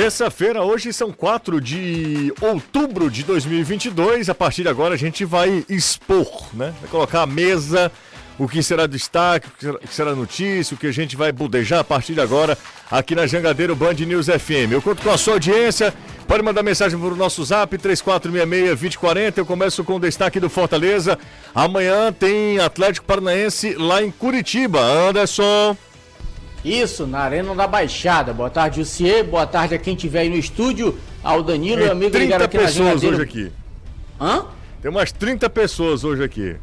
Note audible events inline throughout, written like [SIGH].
Terça-feira, hoje são 4 de outubro de 2022. A partir de agora a gente vai expor, né? Vai colocar a mesa, o que será destaque, o que será notícia, o que a gente vai budejar a partir de agora aqui na Jangadeiro Band News FM. Eu conto com a sua audiência. Pode mandar mensagem para o nosso zap 3466-2040. Eu começo com o destaque do Fortaleza. Amanhã tem Atlético Paranaense lá em Curitiba. Anderson. Isso, na Arena da Baixada. Boa tarde, Jussier. Boa tarde a quem estiver aí no estúdio. Ao Danilo, e amigo 30 aqui pessoas hoje aqui. Hã? Tem umas 30 pessoas hoje aqui.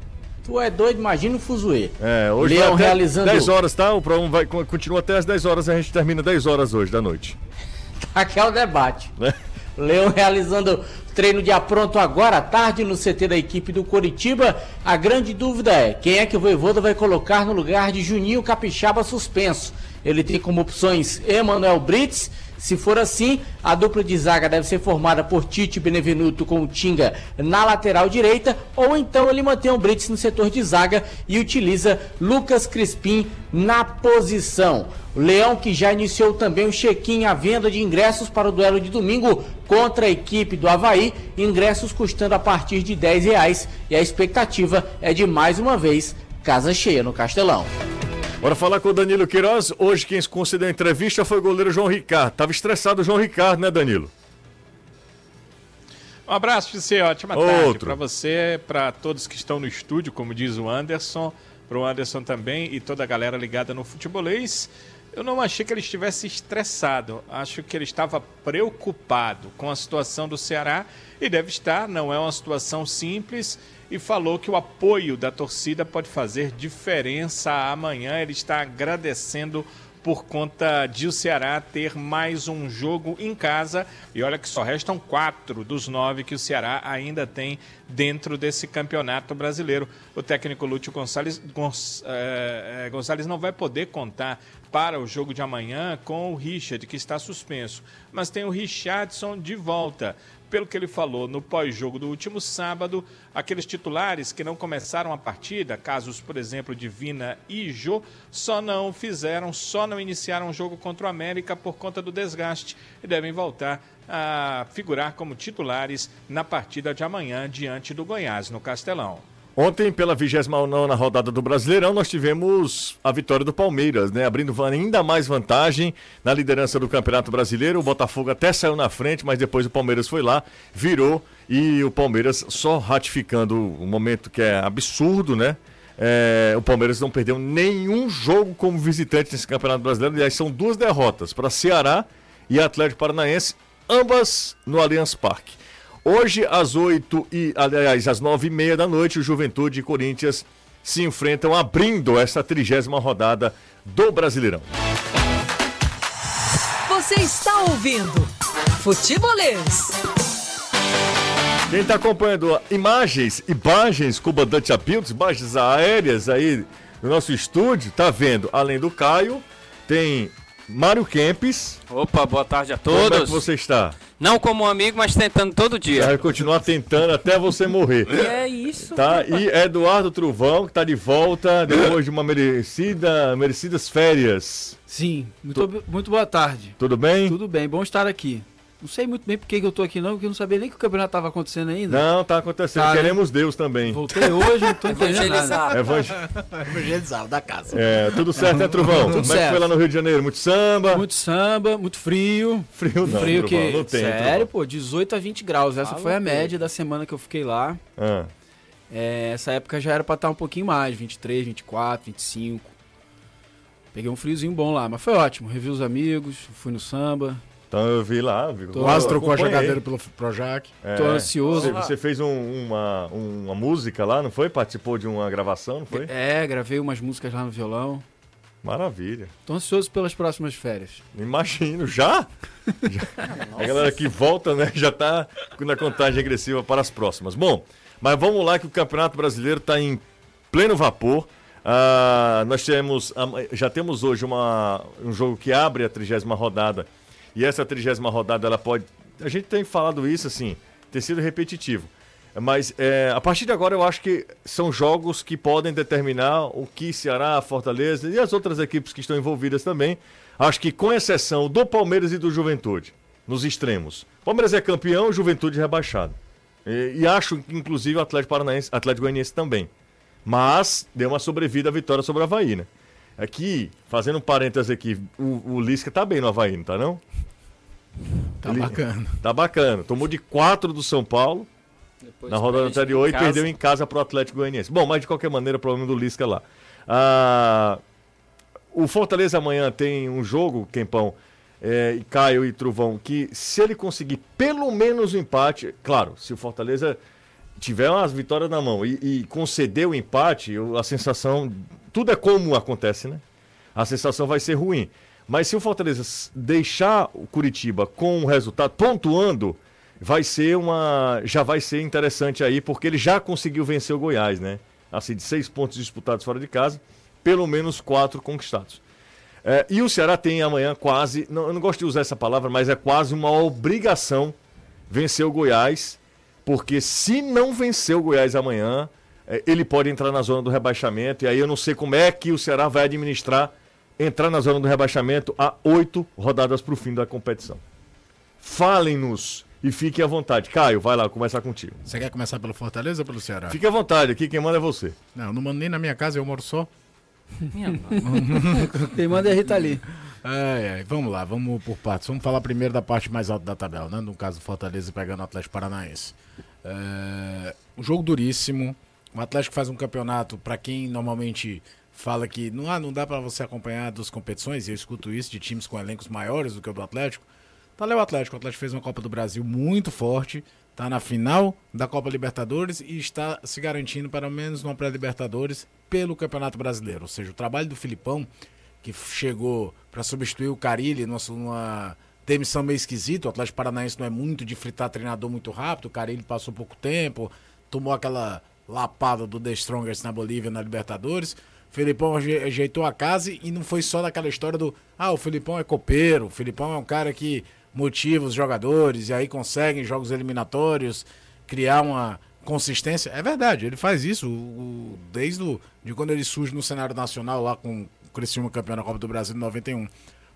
Tu é doido, imagina o fuzuê. É, hoje Leão vai realizando... 10 horas, tá? O programa vai, continua até as 10 horas, a gente termina 10 horas hoje da noite. [LAUGHS] Aqui é o debate. Né? Leão realizando treino de apronto agora à tarde no CT da equipe do Coritiba. A grande dúvida é quem é que o Voivoda vai colocar no lugar de Juninho Capixaba suspenso. Ele tem como opções Emanuel Brits. Se for assim, a dupla de zaga deve ser formada por Tite Benevenuto com o Tinga na lateral direita, ou então ele mantém o Brits no setor de zaga e utiliza Lucas Crispim na posição. O Leão que já iniciou também o check-in à venda de ingressos para o duelo de domingo contra a equipe do Havaí, ingressos custando a partir de 10 reais e a expectativa é de mais uma vez casa cheia no Castelão. Bora falar com o Danilo Queiroz. Hoje quem se concedeu a entrevista foi o goleiro João Ricardo. Tava estressado o João Ricardo, né, Danilo? Um abraço, você. Ótima Outro. tarde para você, para todos que estão no estúdio, como diz o Anderson, para o Anderson também e toda a galera ligada no futebolês. Eu não achei que ele estivesse estressado. Acho que ele estava preocupado com a situação do Ceará e deve estar. Não é uma situação simples e falou que o apoio da torcida pode fazer diferença amanhã. Ele está agradecendo por conta de o Ceará ter mais um jogo em casa. E olha que só restam quatro dos nove que o Ceará ainda tem dentro desse campeonato brasileiro. O técnico Lúcio Gonçalves, Gonç, é, Gonçalves não vai poder contar para o jogo de amanhã com o Richard, que está suspenso. Mas tem o Richardson de volta pelo que ele falou no pós-jogo do último sábado, aqueles titulares que não começaram a partida, casos, por exemplo, de Vina e Jô, só não fizeram, só não iniciaram o jogo contra o América por conta do desgaste e devem voltar a figurar como titulares na partida de amanhã diante do Goiás, no Castelão. Ontem, pela 29 rodada do Brasileirão, nós tivemos a vitória do Palmeiras, né? Abrindo ainda mais vantagem na liderança do Campeonato Brasileiro. O Botafogo até saiu na frente, mas depois o Palmeiras foi lá, virou e o Palmeiras só ratificando um momento que é absurdo, né? É, o Palmeiras não perdeu nenhum jogo como visitante nesse Campeonato Brasileiro. Aliás, são duas derrotas para Ceará e Atlético Paranaense, ambas no Allianz Parque. Hoje, às 8 e, aliás, às 9 e meia da noite, o Juventude e Corinthians se enfrentam abrindo essa trigésima rodada do Brasileirão. Você está ouvindo Futebolês. Quem está acompanhando imagens, imagens comandante Apiltos, imagens aéreas aí no nosso estúdio, tá vendo, além do Caio, tem Mário Kempis. Opa, boa tarde a todos. Como é que você está? Não como amigo, mas tentando todo dia. Vai continuar tentando até você morrer. É isso. Tá? E Eduardo Truvão, que está de volta depois de uma merecida, merecidas férias. Sim, muito, muito boa tarde. Tudo bem? Tudo bem, bom estar aqui. Não sei muito bem por que eu tô aqui não, porque eu não sabia nem que o campeonato estava acontecendo ainda. Não, tá acontecendo. Tá, Queremos? Deus também. Voltei hoje, não tô entendendo nada. Evangelizado da casa. É, tudo certo, né, Truvão? Tudo Como certo. é que foi lá no Rio de Janeiro? Muito samba? Muito samba, muito frio. Frio não, Frio Truvão, que... não tem. Sério, Truvão. pô, 18 a 20 graus. Essa ah, foi a média da semana que eu fiquei lá. Ah. É, essa época já era pra estar um pouquinho mais, 23, 24, 25. Peguei um friozinho bom lá, mas foi ótimo. Revi os amigos, fui no samba, então eu vi lá. Vi, Tô, Quase trocou a jogadeira pelo Projac. É, Tô ansioso. Você, você fez um, uma, uma música lá, não foi? Participou de uma gravação, não foi? É, gravei umas músicas lá no violão. Maravilha. Tô ansioso pelas próximas férias. Imagino, já? [LAUGHS] já. a galera que volta, né, já tá na contagem regressiva para as próximas. Bom, mas vamos lá que o Campeonato Brasileiro está em pleno vapor. Ah, nós temos, já temos hoje uma, um jogo que abre a trigésima rodada e essa trigésima rodada, ela pode. A gente tem falado isso, assim, ter sido repetitivo. Mas é, a partir de agora eu acho que são jogos que podem determinar o que Ceará, Fortaleza e as outras equipes que estão envolvidas também. Acho que com exceção do Palmeiras e do Juventude. nos extremos. Palmeiras é campeão, Juventude rebaixado. E, e acho que, inclusive, o Atlético Paranaense, Atlético Goianiense também. Mas deu uma sobrevida à vitória sobre o Havaí, né? Aqui, fazendo um parênteses aqui, o, o Lisca tá bem no Havaí, não tá não? Tá Ele, bacana. Tá bacana. Tomou de 4 do São Paulo Depois na rodada anterior e perdeu em casa pro Atlético Goianiense. Bom, mas de qualquer maneira, o problema do Lisca lá. Ah, o Fortaleza amanhã tem um jogo, Quempão, é, Caio e Truvão, que se ele conseguir pelo menos o um empate, claro, se o Fortaleza tiver umas vitórias na mão e, e conceder o empate, a sensação. Tudo é como acontece, né? A sensação vai ser ruim. Mas se o Fortaleza deixar o Curitiba com o resultado, pontuando, vai ser uma. Já vai ser interessante aí, porque ele já conseguiu vencer o Goiás, né? Assim, de seis pontos disputados fora de casa, pelo menos quatro conquistados. É, e o Ceará tem amanhã quase, não, eu não gosto de usar essa palavra, mas é quase uma obrigação vencer o Goiás, porque se não vencer o Goiás amanhã, é, ele pode entrar na zona do rebaixamento, e aí eu não sei como é que o Ceará vai administrar entrar na zona do rebaixamento a oito rodadas para o fim da competição. Falem-nos e fiquem à vontade. Caio, vai lá, começar contigo. Você quer começar pelo Fortaleza ou pelo Ceará? Fique à vontade, aqui quem manda é você. Não, não mando nem na minha casa, eu moro só. Quem manda é a Rita. Ai, ai, vamos lá, vamos por partes. Vamos falar primeiro da parte mais alta da tabela, né? No caso do Fortaleza pegando o Atlético Paranaense. É... Um jogo duríssimo. O Atlético faz um campeonato, para quem normalmente fala que não, ah, não dá para você acompanhar duas competições, e eu escuto isso de times com elencos maiores do que o do Atlético. Tá lá o Atlético. O Atlético fez uma Copa do Brasil muito forte, tá na final da Copa Libertadores e está se garantindo pelo menos uma pré-Libertadores pelo Campeonato Brasileiro. Ou seja, o trabalho do Filipão, que chegou para substituir o Carilli numa demissão meio esquisita. O Atlético Paranaense não é muito de fritar treinador muito rápido. O Carilli passou pouco tempo, tomou aquela lapada do The Strongest na Bolívia na Libertadores. Felipão ajeitou a casa e não foi só daquela história do ah, o Felipão é copeiro, o Felipão é um cara que motiva os jogadores e aí consegue em jogos eliminatórios criar uma consistência. É verdade, ele faz isso o, o, desde o, de quando ele surge no cenário nacional lá com o Criciúma campeão da Copa do Brasil em 91.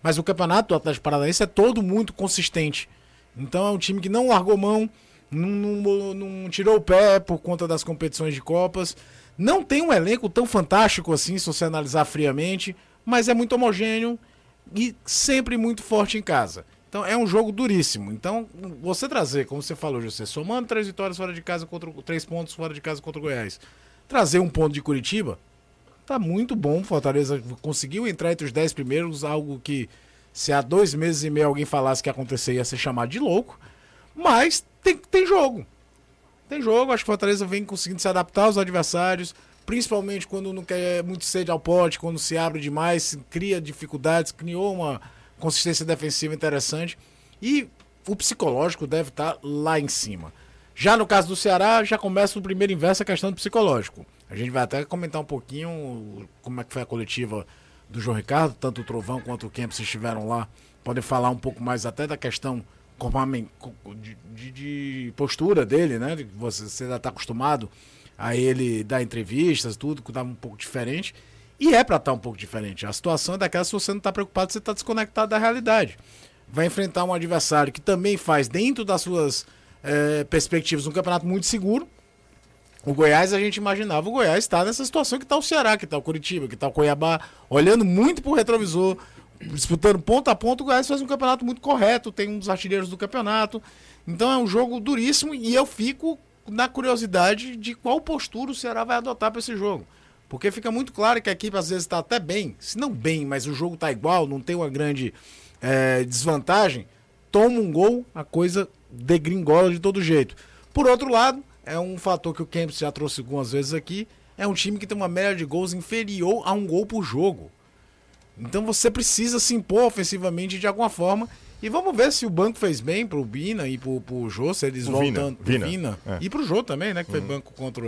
Mas o campeonato do Atlético Paranaense é todo muito consistente. Então é um time que não largou mão, não, não, não tirou o pé por conta das competições de Copas. Não tem um elenco tão fantástico assim, se você analisar friamente, mas é muito homogêneo e sempre muito forte em casa. Então é um jogo duríssimo. Então, você trazer, como você falou, José, somando três vitórias fora de casa contra três pontos fora de casa contra o Goiás, trazer um ponto de Curitiba, tá muito bom. Fortaleza conseguiu entrar entre os dez primeiros, algo que se há dois meses e meio alguém falasse que ia acontecer ia ser chamado de louco. Mas tem, tem jogo. Tem jogo, acho que Fortaleza vem conseguindo se adaptar aos adversários, principalmente quando não quer muito sede ao pote, quando se abre demais, cria dificuldades, criou uma consistência defensiva interessante. E o psicológico deve estar lá em cima. Já no caso do Ceará, já começa o primeiro inverso a questão do psicológico. A gente vai até comentar um pouquinho como é que foi a coletiva do João Ricardo, tanto o Trovão quanto o Kempis estiveram lá, podem falar um pouco mais até da questão de, de, de postura dele, né? Você, você já está acostumado a ele dar entrevistas, tudo, que dá um pouco diferente. E é para estar tá um pouco diferente. A situação é daquela se você não está preocupado, você está desconectado da realidade. Vai enfrentar um adversário que também faz, dentro das suas é, perspectivas, um campeonato muito seguro. O Goiás, a gente imaginava, o Goiás está nessa situação que está o Ceará, que está o Curitiba, que está o Cuiabá, olhando muito para o retrovisor, disputando ponto a ponto, o Goiás faz um campeonato muito correto, tem um dos artilheiros do campeonato. Então é um jogo duríssimo e eu fico na curiosidade de qual postura o Ceará vai adotar para esse jogo. Porque fica muito claro que a equipe às vezes está até bem, se não bem, mas o jogo está igual, não tem uma grande é, desvantagem. Toma um gol, a coisa degringola de todo jeito. Por outro lado, é um fator que o Kempis já trouxe algumas vezes aqui, é um time que tem uma média de gols inferior a um gol por jogo. Então você precisa se impor ofensivamente de alguma forma. E vamos ver se o banco fez bem pro Bina e pro, pro Jô, se eles o voltam Vina, Vina. Vina é. e pro Jô também, né? Que uhum. foi banco contra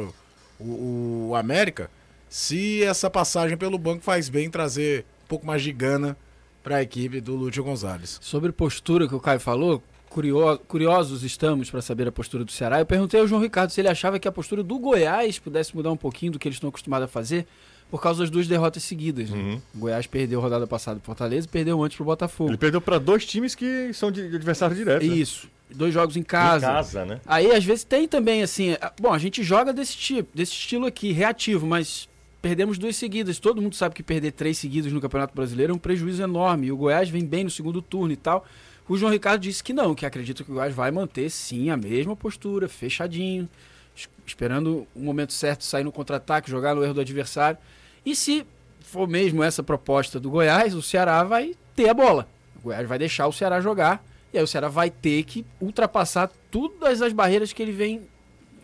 o, o, América. Se essa passagem pelo banco faz bem trazer um pouco mais de gana para a equipe do Lúcio Gonzalez. Sobre postura que o Caio falou, curio, curiosos estamos para saber a postura do Ceará. Eu perguntei ao João Ricardo se ele achava que a postura do Goiás pudesse mudar um pouquinho do que eles estão acostumados a fazer por causa das duas derrotas seguidas. Né? Uhum. O Goiás perdeu a rodada passada pro Fortaleza e perdeu antes pro Botafogo. Ele perdeu para dois times que são de de adversário direto. né? Isso. Dois jogos em casa. Em casa, né? Aí, às vezes, tem também, assim. Bom, a gente joga desse tipo, desse estilo aqui, reativo, mas perdemos duas seguidas. Todo mundo sabe que perder três seguidas no Campeonato Brasileiro é um prejuízo enorme. E o Goiás vem bem no segundo turno e tal. O João Ricardo disse que não, que acredita que o Goiás vai manter, sim, a mesma postura, fechadinho, es- esperando o momento certo sair no contra-ataque, jogar no erro do adversário. E se for mesmo essa proposta do Goiás, o Ceará vai ter a bola. O Goiás vai deixar o Ceará jogar. E aí o Ceará vai ter que ultrapassar todas as barreiras que ele vem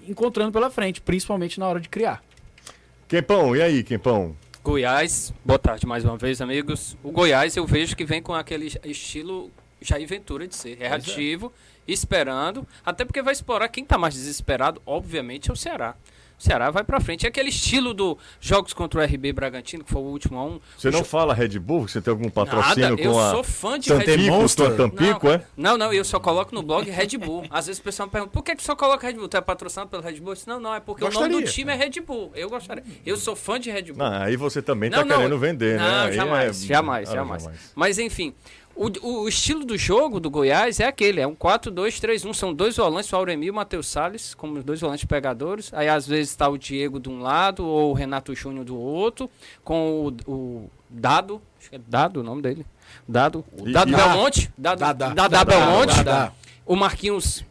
encontrando pela frente, principalmente na hora de criar. Quempão, e aí, Quempão? Goiás, boa tarde mais uma vez, amigos. O Goiás eu vejo que vem com aquele estilo Jair Ventura de ser reativo, esperando, até porque vai explorar quem tá mais desesperado, obviamente, é o Ceará. O Ceará vai pra frente. É aquele estilo do jogos contra o RB Bragantino, que foi o último a um. Você O não jo- fala Red Bull? Você tem algum patrocínio Nada, eu com a sou fã de Red Bull. tua Tampico, não, é? Não, não, eu só coloco no blog Red Bull. Às vezes o pessoal me pergunta, por que, que só coloca Red Bull? Tu é patrocinado pelo Red Bull? Eu disse, não, não, é porque o nome Gostaria. do time é Red Bull. Eu gostaria. Eu sou fã de Red Bull. Não, aí você também Não, tá não, querendo vender, né? Não, Aí jamais, é- jamais, Ah, jamais. Mas enfim, o, o estilo do jogo do Goiás é aquele, é um 4-2-3-1. São dois volantes, o Auremir e o Matheus Salles, como dois volantes pegadores. Aí às vezes está o Diego de um lado ou o Renato Júnior do outro, com o, o Dado, acho que é Dado o nome dele. Dado, Dado e- Belmonte, Dado, Dada. Dada Dada. Belmonte, o Marquinhos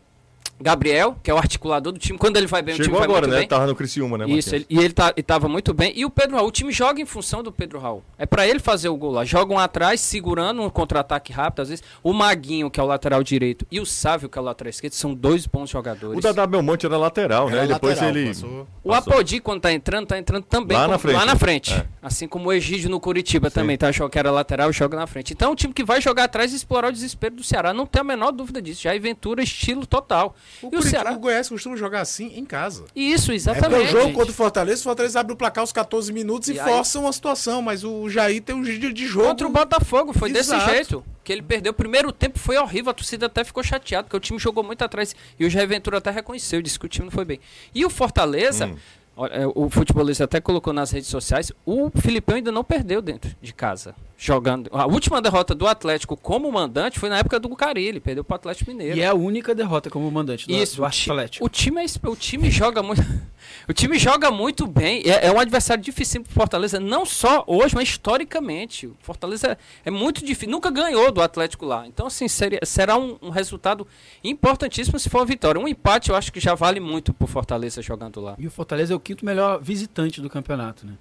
Gabriel, que é o articulador do time. Quando ele vai bem, o Chegou time vai agora, muito né? bem. Tava no Criciúma, né, Isso, ele- e ele tá, e tava muito bem. E o Pedro Raul, o time joga em função do Pedro Raul. É pra ele fazer o gol lá. Jogam atrás, segurando um contra-ataque rápido, às vezes. O Maguinho, que é o lateral direito, e o Sávio, que é o lateral esquerdo, são dois bons jogadores. O Dadá Belmonte era lateral, né? Era E depois lateral, ele. passou. O Apodi, quando tá entrando, tá entrando também Lá como- na frente, lá na né? frente. É. Assim como o Egídio no Curitiba também, tá? Achou que era lateral e joga na frente. Então é um time que vai jogar atrás e explorar o desespero do Ceará. Não tem a menor dúvida disso. Já Ventura, estilo total. O, e o Ceará. o Goiás costuma jogar assim em casa. Isso, É exatamente. porque o jogo gente. contra o Fortaleza, o Fortaleza abre o placar aos 14 minutos e, E aí- força uma situação, mas o Jair tem um giro de jogo. Contra o Botafogo, foi Exato. desse jeito. Que ele perdeu. O primeiro tempo foi horrível, a torcida até ficou chateada, porque o time jogou muito atrás. E o Jair Ventura até reconheceu, disse que o time não foi bem. E o Fortaleza, Hum. é, o futebolista até colocou nas redes sociais, o Filipão ainda não perdeu dentro de casa. Jogando. A última derrota do Atlético como mandante foi na época do Carilli, perdeu pro Atlético Mineiro. E é a única derrota como mandante do, Isso, do o, ti- Atlético. o time é o time joga muito [LAUGHS] o time joga muito bem é, é um adversário difícil pro Fortaleza não só hoje mas historicamente o Fortaleza é, é muito difícil nunca ganhou do Atlético lá então assim seria, será um, um resultado importantíssimo se for uma vitória um empate eu acho que já vale muito pro Fortaleza jogando lá E o Fortaleza é o quinto melhor visitante do campeonato, né?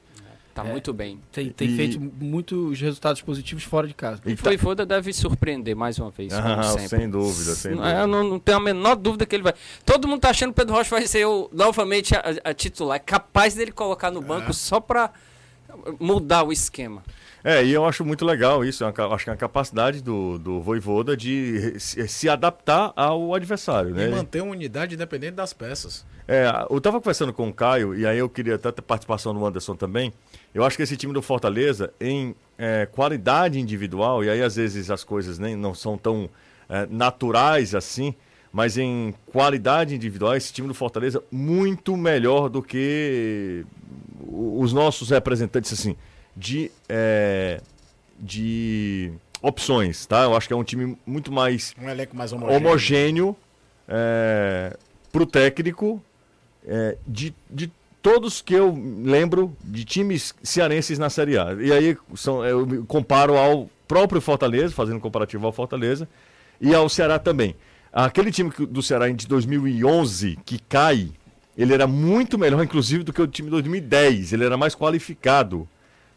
Tá É. muito bem Tem, tem E- feito muitos resultados positivos fora de casa. o Voivoda deve surpreender mais uma vez como Ah, sempre. sem dúvida, sem Não, dúvida. eu não, não tenho a menor dúvida que ele vai. Todo mundo tá achando que o Pedro Rocha vai ser o, novamente a, a titular. É capaz dele colocar no banco só pra mudar o esquema. É, e eu acho muito legal isso. é acho que é uma capacidade do, do Voivoda de se, adaptar ao adversário, E né? manter uma unidade independente das peças. É, eu tava conversando com o Caio, e aí eu queria até ter participação do Anderson também. Eu acho que esse time do Fortaleza, em é, qualidade individual, e aí às vezes as coisas nem não são tão é, naturais assim, mas em qualidade individual, esse time do Fortaleza muito melhor do que os nossos representantes, assim, de, é, de opções, tá? Eu acho que é um time muito mais Um elenco mais homogêneo. homogêneo é, pro técnico é, de, de todos que eu lembro de times cearenses na Série A. E aí são, eu comparo ao próprio Fortaleza, fazendo comparativo ao Fortaleza, e ao Ceará também. Aquele time do Ceará de 2011 que cai, ele era muito melhor, inclusive, do que o time de 2010. Ele era mais qualificado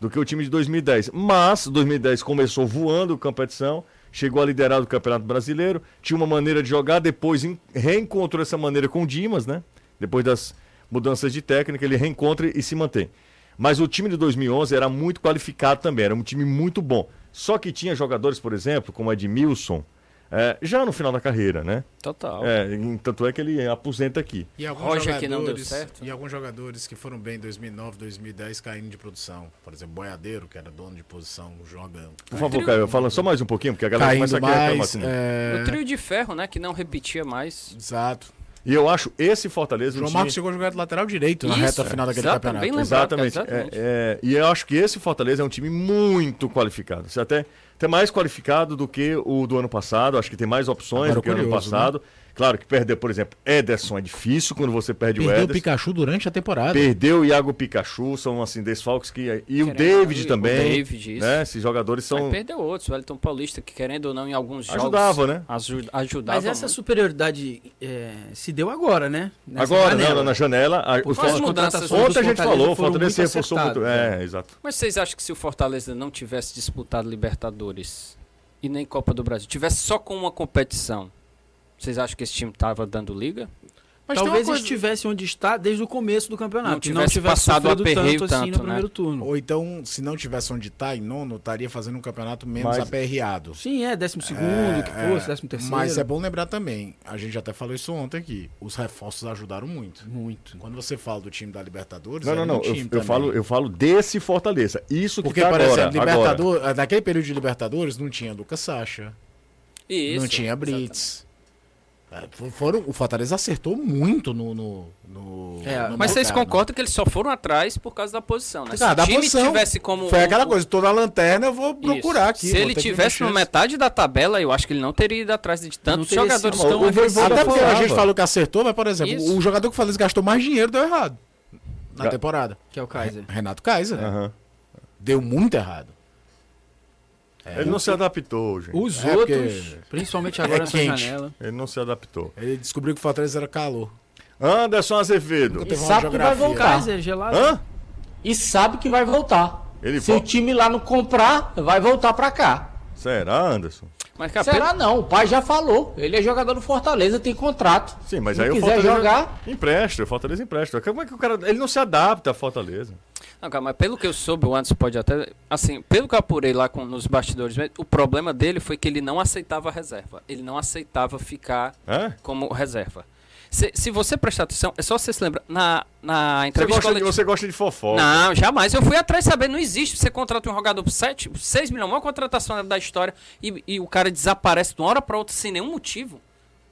do que o time de 2010. Mas 2010 começou voando a competição, chegou a liderar o Campeonato Brasileiro, tinha uma maneira de jogar, depois en- reencontrou essa maneira com o Dimas, né? Depois das mudanças de técnica, ele reencontra e se mantém. Mas o time de 2011 era muito qualificado também, era um time muito bom. Só que tinha jogadores, por exemplo, como Edmilson, é, já no final da carreira, né? Total. É, tanto é que ele aposenta aqui. E alguns Roger jogadores, que não deu certo. E alguns jogadores que foram bem em 2009, 2010 caindo de produção. Por exemplo, Boiadeiro, que era dono de posição, joga. Por favor, Caio, fala só mais um pouquinho, porque a galera Caindo começa a querer reclamar mais. assim. é, O trio de ferro, né, que não repetia mais. Exato. E eu acho esse Fortaleza. O João Marcos chegou a jogar de lateral direito Isso, na reta final daquele campeonato. Lembrado, exatamente. exatamente. É, é, e eu acho que esse Fortaleza é um time muito qualificado. Você até, até mais qualificado do que o do ano passado. Acho que tem mais opções Agora, do que o ano passado. Né? Claro que perder, por exemplo, Ederson é difícil quando você perde Perdeu o Ederson. Perdeu o Pikachu durante a temporada. Perdeu o Iago Pikachu, são assim, desfalques que. E o David também. O David, isso. Né? Esses jogadores são. Mas perdeu outros, o Wellington Paulista, que querendo ou não, em alguns jogos. Ajudava, né? ajudava. Mas essa muito. superioridade é, se deu agora, né? Nessa agora, janela. Não, na janela. A, Por as mudanças. Ontem a gente falou, o Fortaleza se reforçou muito. É, né? exato. Mas vocês acham que se o Fortaleza não tivesse disputado Libertadores e nem Copa do Brasil, tivesse só com uma competição vocês acham que esse time estava dando liga? Mas Talvez coisa... estivesse onde está desde o começo do campeonato. Não tivesse, não tivesse passado a aperreio tanto, assim no né? primeiro turno. Ou então, se não tivesse onde está, em nono, estaria fazendo um campeonato menos mas... aperreado. Sim, é, décimo segundo, é, que fosse, é, décimo terceiro. Mas é bom lembrar também, a gente até falou isso ontem aqui, os reforços ajudaram muito. Muito. Quando você fala do time da Libertadores, não, não, não, eu, eu, falo, eu falo desse Fortaleza. Isso Porque, que tá por agora, exemplo, Libertador, agora. naquele período de Libertadores não tinha Lucas Sacha. Isso, não tinha Brits. Exatamente. É, foram, o Fortaleza acertou muito no. no, no, é, no mas vocês concordam que eles só foram atrás por causa da posição, né? Se ah, o time posição, tivesse como. Foi aquela coisa, tô na lanterna, eu vou procurar Isso. aqui. Se ele tivesse na metade da tabela, eu acho que ele não teria ido atrás de tantos jogadores tão Até porque a gente falou que acertou, mas, por exemplo, Isso. o jogador que o Fortaleza gastou mais dinheiro deu errado na temporada. Que é o Kaiser. Renato Kaiser. Uhum. Deu muito errado. É, ele não se adaptou, gente. Os é outros, principalmente agora é nessa quente. janela. Ele não se adaptou. Ele descobriu que o Fortaleza era calor. Anderson Azevedo. E sabe que vai voltar. Kaiser, gelado. Hã? E sabe que vai voltar. Ele Se o time lá não comprar, vai voltar pra cá. Será, Anderson? Mas, Será não, o pai já falou. Ele é jogador do Fortaleza, tem contrato. Sim, mas Se aí o Fortaleza jogar... empresta, o Fortaleza empresta. Como é que o cara. Ele não se adapta a Fortaleza. Não, cara, mas pelo que eu soube, o Anderson pode até. Assim, pelo que eu apurei lá com, nos bastidores, o problema dele foi que ele não aceitava reserva. Ele não aceitava ficar é? como reserva. Se, se, você prestar atenção, é só você se lembrar. Na, na entrevista. Você gosta, de, você gosta de fofoca. Não, jamais. Eu fui atrás saber, não existe. Você contrata um jogador por 7, 6 milhões, uma contratação da história, e, e o cara desaparece de uma hora para outra sem nenhum motivo.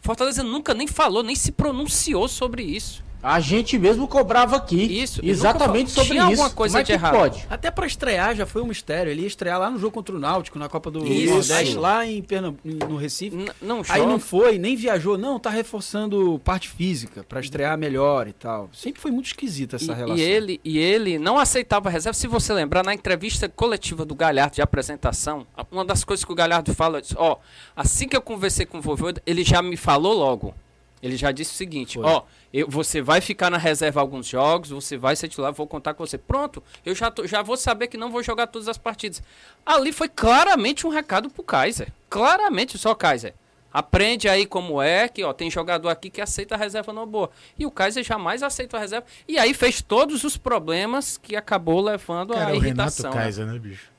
Fortaleza nunca nem falou, nem se pronunciou sobre isso. A gente mesmo cobrava aqui. Isso. Exatamente sobre Tinha isso. alguma coisa de errado. Pode? Até para estrear já foi um mistério. Ele ia estrear lá no jogo contra o Náutico, na Copa do isso. Nordeste, lá em Pernambuco, no Recife. N não Aí não foi, nem viajou. Não, tá reforçando parte física para estrear melhor e tal. Sempre foi muito esquisita essa e, relação. E ele, e ele não aceitava reserva. Se você lembrar, na entrevista coletiva do Galhardo de apresentação, uma das coisas que o Galhardo fala, ó, assim que eu conversei com o vovô, ele já me falou logo. Ele já disse o seguinte, ó, eu, você vai ficar na reserva alguns jogos, você vai ser titular, vou contar com você. Pronto, eu já, tô, já vou saber que não vou jogar todas as partidas. Ali foi claramente um recado pro Kaiser. Claramente, só Kaiser. Aprende aí como é, que ó, tem jogador aqui que aceita a reserva no boa. E o Kaiser jamais aceita a reserva. E aí fez todos os problemas que acabou levando Cara, à irritação. O Renato né? Kaiser, né, bicho?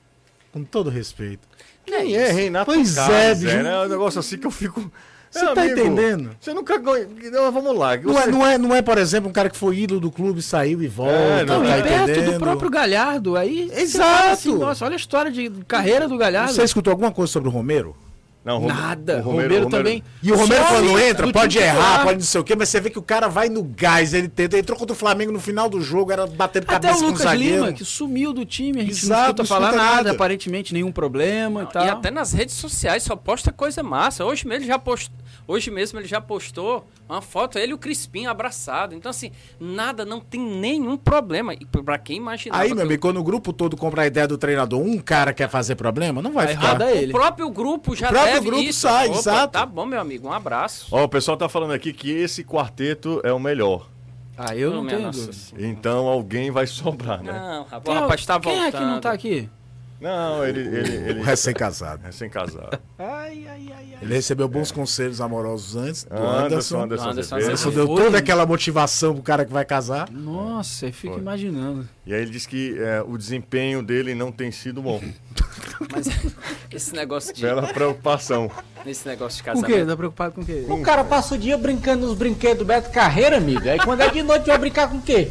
Com todo respeito. Quem é, é Renato pois Kaiser? É, bicho. É um negócio assim que eu fico. Você tá amigo, entendendo? Você nunca ganhou. Vamos lá. Você... Não, é, não, é, não é, por exemplo, um cara que foi ídolo do clube, saiu e volta. É, não, tá e perto entendendo? do próprio Galhardo. Aí. Exato. Assim, nossa, olha a história de carreira do Galhardo. Você escutou alguma coisa sobre o Romero? Não, Nada. O Romero, Romero, Romero também. E o Romero, quando entra, pode errar, pode não sei o quê, mas você vê que o cara vai no gás. Ele tenta, entrou contra o Flamengo no final do jogo, era batendo Até cabeça o Lucas com o Lima, que sumiu do time, a gente Exato, não escuta falar nada, nada, aparentemente nenhum problema não, e tal. E até nas redes sociais só posta coisa massa. Hoje mesmo ele já postou, hoje mesmo ele já postou uma foto, ele e o Crispim abraçado. Então, assim, nada, não tem nenhum problema. E pra quem imaginar. Aí, meu amigo, quando o grupo todo compra a ideia do treinador, um cara quer fazer problema, não vai ficar. Errado ele. O próprio grupo já o próprio deve grupo isso. sai, Opa, exato. Tá bom, meu amigo, um abraço. Ó, o pessoal tá falando aqui que esse quarteto é o melhor. Ah, eu não, não tenho Então alguém vai sobrar, né? Não, rapaz, o rapaz tá voltando. Quem é que não tá aqui? Não, ele. ele, ele... [LAUGHS] Recém-casado. Recém-casado. ai, ai, ai, Ele recebeu bons é. conselhos amorosos antes do Anderson. Anderson, Anderson, Anderson, Anderson deu toda aquela motivação pro cara que vai casar. Nossa, eu fico Foi. imaginando. E aí ele disse que é, o desempenho dele não tem sido bom. [LAUGHS] Mas esse negócio de. Bela preocupação. Esse negócio de casamento. Com o quê? Tá preocupado com o quê? O cara passa o dia brincando nos brinquedos do Beto Carreira, amiga. Aí quando é de noite vai brincar com o quê?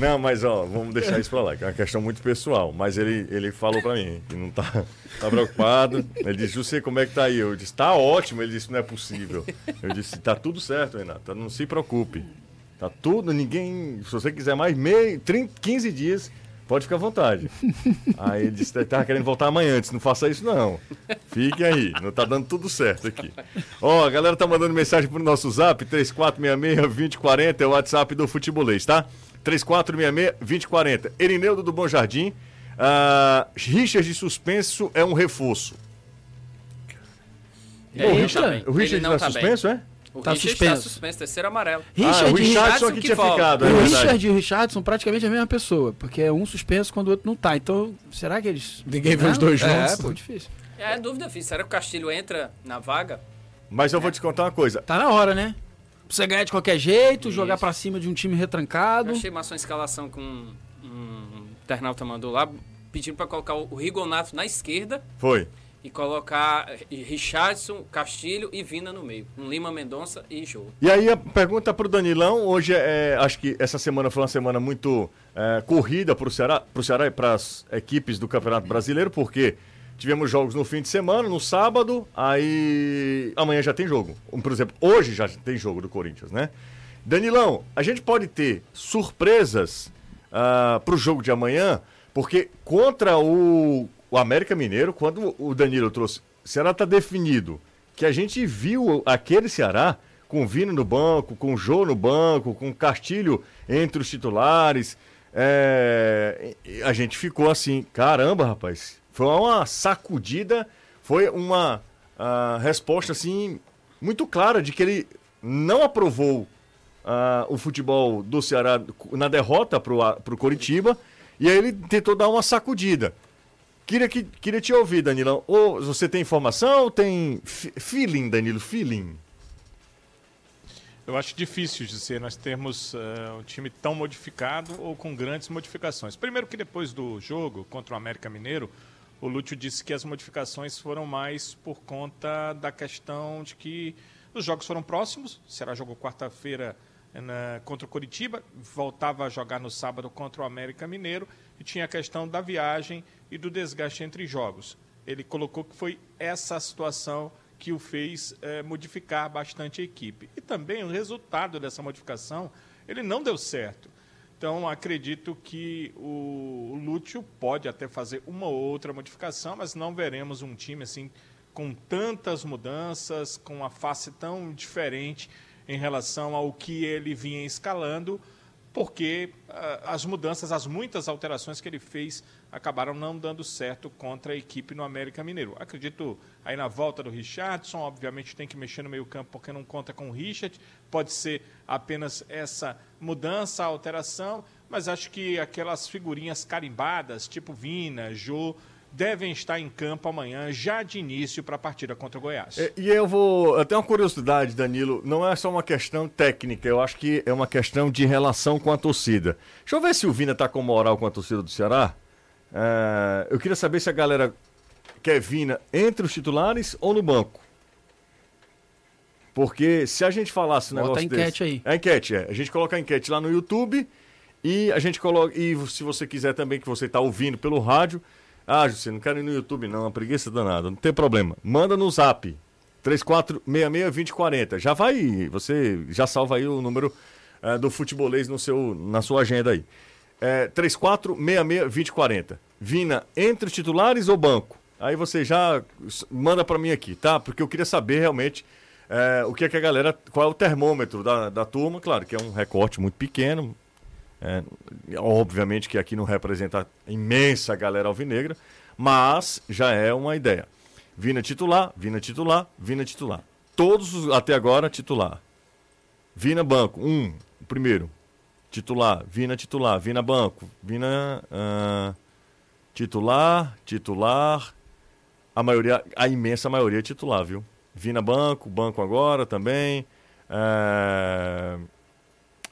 Não, mas ó, vamos deixar isso pra lá, que é uma questão muito pessoal. Mas ele, ele falou pra mim que não tá, tá preocupado. Ele disse, José, como é que tá aí? Eu disse, tá ótimo. Ele disse, não é possível. Eu disse, tá tudo certo, Renato, não se preocupe. Tá tudo, ninguém. Se você quiser mais meio, 30, 15 dias, pode ficar à vontade. Aí ele disse, tava querendo voltar amanhã, antes, não faça isso não. Fique aí, não tá dando tudo certo aqui. Ó, a galera tá mandando mensagem pro nosso zap, 3466-2040, é o WhatsApp do Futebolês, tá? 3466-2040. Erineudo do Bom Jardim. Uh, Richard de suspenso é um reforço. É, o Richard, o Richard tá, tá suspenso, é? O tá Richard suspenso. Tá suspenso, terceiro amarelo. Richard, ah, o Richardson que, tinha ficado. É o Richard e o Richardson praticamente a mesma pessoa, porque é um suspenso quando o outro não tá. Então, será que eles. Ninguém vê os dois é, juntos? É, pô, difícil. É, dúvida, filho. Será que o Castilho entra na vaga? Mas eu é. vou te contar uma coisa. Tá na hora, né? Pra você ganhar de qualquer jeito, Isso. jogar para cima de um time retrancado. Eu achei uma escalação com um internauta mandou lá, pedindo para colocar o Rigonato na esquerda. Foi e colocar Richardson, Castilho e Vina no meio. Um Lima Mendonça e Jô. E aí a pergunta para o Danilão, hoje é, acho que essa semana foi uma semana muito é, corrida para o Ceará, pro Ceará e para as equipes do Campeonato Brasileiro, porque tivemos jogos no fim de semana, no sábado, aí amanhã já tem jogo. Por exemplo, hoje já tem jogo do Corinthians, né? Danilão, a gente pode ter surpresas uh, ah, para o jogo de amanhã, porque contra o o América Mineiro, quando o Danilo trouxe, Ceará está definido que a gente viu aquele Ceará com Vino no banco, com Jô no banco, com Castilho entre os titulares. É... a gente ficou assim, caramba, rapaz. Foi uma sacudida, foi uma uh, resposta assim muito clara de que ele não aprovou uh, o futebol do Ceará na derrota para o Coritiba e aí ele tentou dar uma sacudida. Queria, que, queria te ouvir, Danilão. Ou você tem informação ou tem feeling, Danilo? Feeling? Eu acho difícil dizer nós termos uh, um time tão modificado ou com grandes modificações. Primeiro que depois do jogo contra o América Mineiro, o Lúcio disse que as modificações foram mais por conta da questão de que os jogos foram próximos. Será jogou quarta-feira contra o Coritiba, voltava a jogar no sábado contra o América Mineiro e tinha a questão da viagem e do desgaste entre jogos. Ele colocou que foi essa situação que o fez é, modificar bastante a equipe. E também o resultado dessa modificação, ele não deu certo. Então, acredito que o, Lúcio pode até fazer uma ou outra modificação, mas não veremos um time assim com tantas mudanças, com uma face tão diferente em relação ao que ele vinha escalando, porque uh, as mudanças, as muitas alterações que ele fez acabaram não dando certo contra a equipe no América Mineiro. Acredito aí na volta do Richardson, obviamente tem que mexer no meio-campo porque não conta com o Richard, pode ser apenas essa mudança, alteração, mas acho que aquelas figurinhas carimbadas, tipo Vina, Jô, devem estar em campo amanhã, já de início, para a partida contra o Goiás. E, e eu vou. Eu tenho uma curiosidade, Danilo. Não é só uma questão técnica, eu acho que é uma questão de relação com a torcida. Deixa eu ver se o Vina está com moral com a torcida do Ceará. É, eu queria saber se a galera quer Vina entre os titulares ou no banco. Porque se a gente falasse um negócio a enquete desse, aí. A enquete, é. A gente coloca a enquete lá no YouTube e a gente coloca. E se você quiser também, que você está ouvindo pelo rádio. Ah, José, não quero ir no YouTube, não. Uma preguiça danada. Não tem problema. Manda no zap. 3466-2040. Já vai. Você já salva aí o número é, do futebolês no seu, na sua agenda aí é, 3466-2040. Vina, entre os titulares ou banco? Aí você já manda para mim aqui, tá? Porque eu queria saber realmente é, o que é que a galera. Qual é o termômetro da, da turma? Claro que é um recorte muito pequeno. É, obviamente que aqui não representa a imensa galera alvinegra, mas já é uma ideia. Vina titular, Vina titular, Vina titular. Todos até agora titular. Vina banco, um, o primeiro titular, Vina titular, Vina banco, Vina uh, titular, titular, a maioria, a imensa maioria é titular, viu? Vina banco, banco agora também, uh,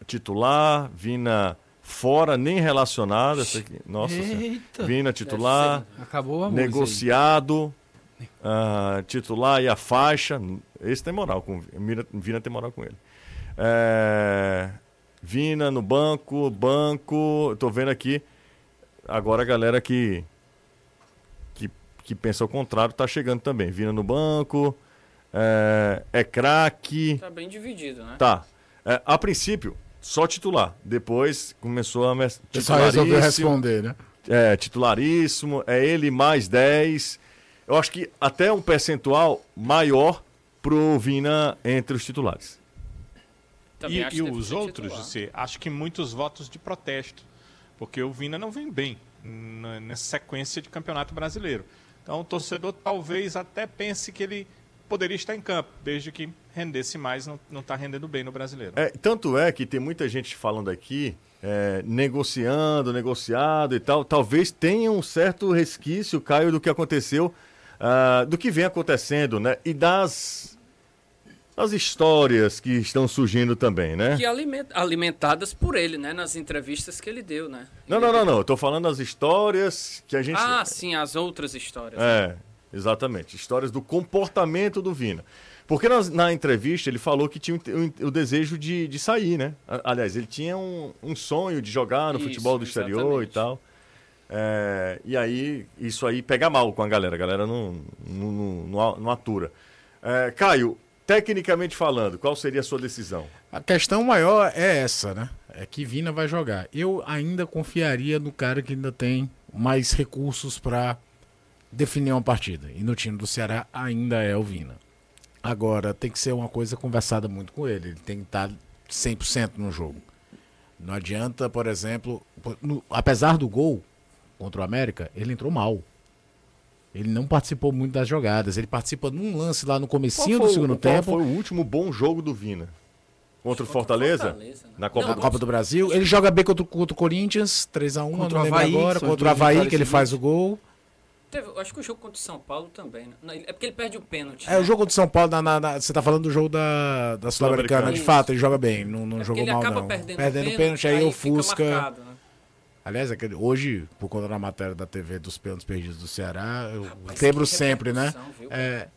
titular, Vina fora, nem relacionado, essa aqui, nossa Eita. Vina titular, acabou a negociado, uh, titular e a faixa, esse tem moral com Vina, Vina tem moral com ele. É, Vina no banco, banco. Tô vendo aqui. Agora a galera que, que, que pensa o contrário tá chegando também. Vina no banco. É, é craque. Tá bem dividido, né? Tá. É, a princípio, só titular. Depois começou a. Só resolveu responder, né? É, titularíssimo. É ele mais 10. Eu acho que até um percentual maior pro Vina entre os titulares. E, e os outros, você, acho que muitos votos de protesto, porque o Vina não vem bem nessa sequência de campeonato brasileiro. Então o torcedor talvez até pense que ele poderia estar em campo, desde que rendesse mais, não está rendendo bem no brasileiro. É, tanto é que tem muita gente falando aqui, é, negociando, negociado e tal. Talvez tenha um certo resquício, Caio, do que aconteceu, uh, do que vem acontecendo, né? E das as histórias que estão surgindo também, né? Que alimentadas por ele, né? Nas entrevistas que ele deu, né? Não, não, não, não. Eu tô falando das histórias que a gente. Ah, sim, as outras histórias. É, né? exatamente. Histórias do comportamento do Vina. Porque na, na entrevista ele falou que tinha o, o, desejo de, de sair, né? Aliás, ele tinha um, um sonho de jogar no isso, futebol do exterior exatamente. e tal. É, e aí, isso aí pega mal com a galera. A galera não, não, não, não atura. É, Caio, Tecnicamente falando, qual seria a sua decisão? A questão maior é essa, né? É que Vina vai jogar. Eu ainda confiaria no cara que ainda tem mais recursos para definir uma partida. E no time do Ceará ainda é o Vina. Agora, tem que ser uma coisa conversada muito com ele. Ele tem que estar 100% no jogo. Não adianta, por exemplo, no, apesar do gol contra o América, ele entrou mal. Ele não participou muito das jogadas. Ele participa num lance lá no comecinho do segundo tempo. foi o último bom jogo do Vina? Contra o Fortaleza? Fortaleza né? Na, Copa, não, do... Copa, do... Brasil. Ele joga bem contra, contra o Corinthians, 3x1, contra não lembro Havaí, agora. Contra o Havaí, que ele faz o gol. Teve, acho que o jogo contra o São Paulo também, né? É porque ele perde o pênalti. É, né? o jogo contra o São Paulo, na, na, na, você tá falando do jogo da, da Sul-Americana. De fato, ele joga bem, não, não é jogou mal, não. Perdendo, perdendo pênalti, pênalti, aí, aí ofusca. Marcado, né? Aliás, aquele, hoje, por conta da matéria da TV dos pênaltis perdidos do Ceará, eu Rapaz, lembro sempre, né? É,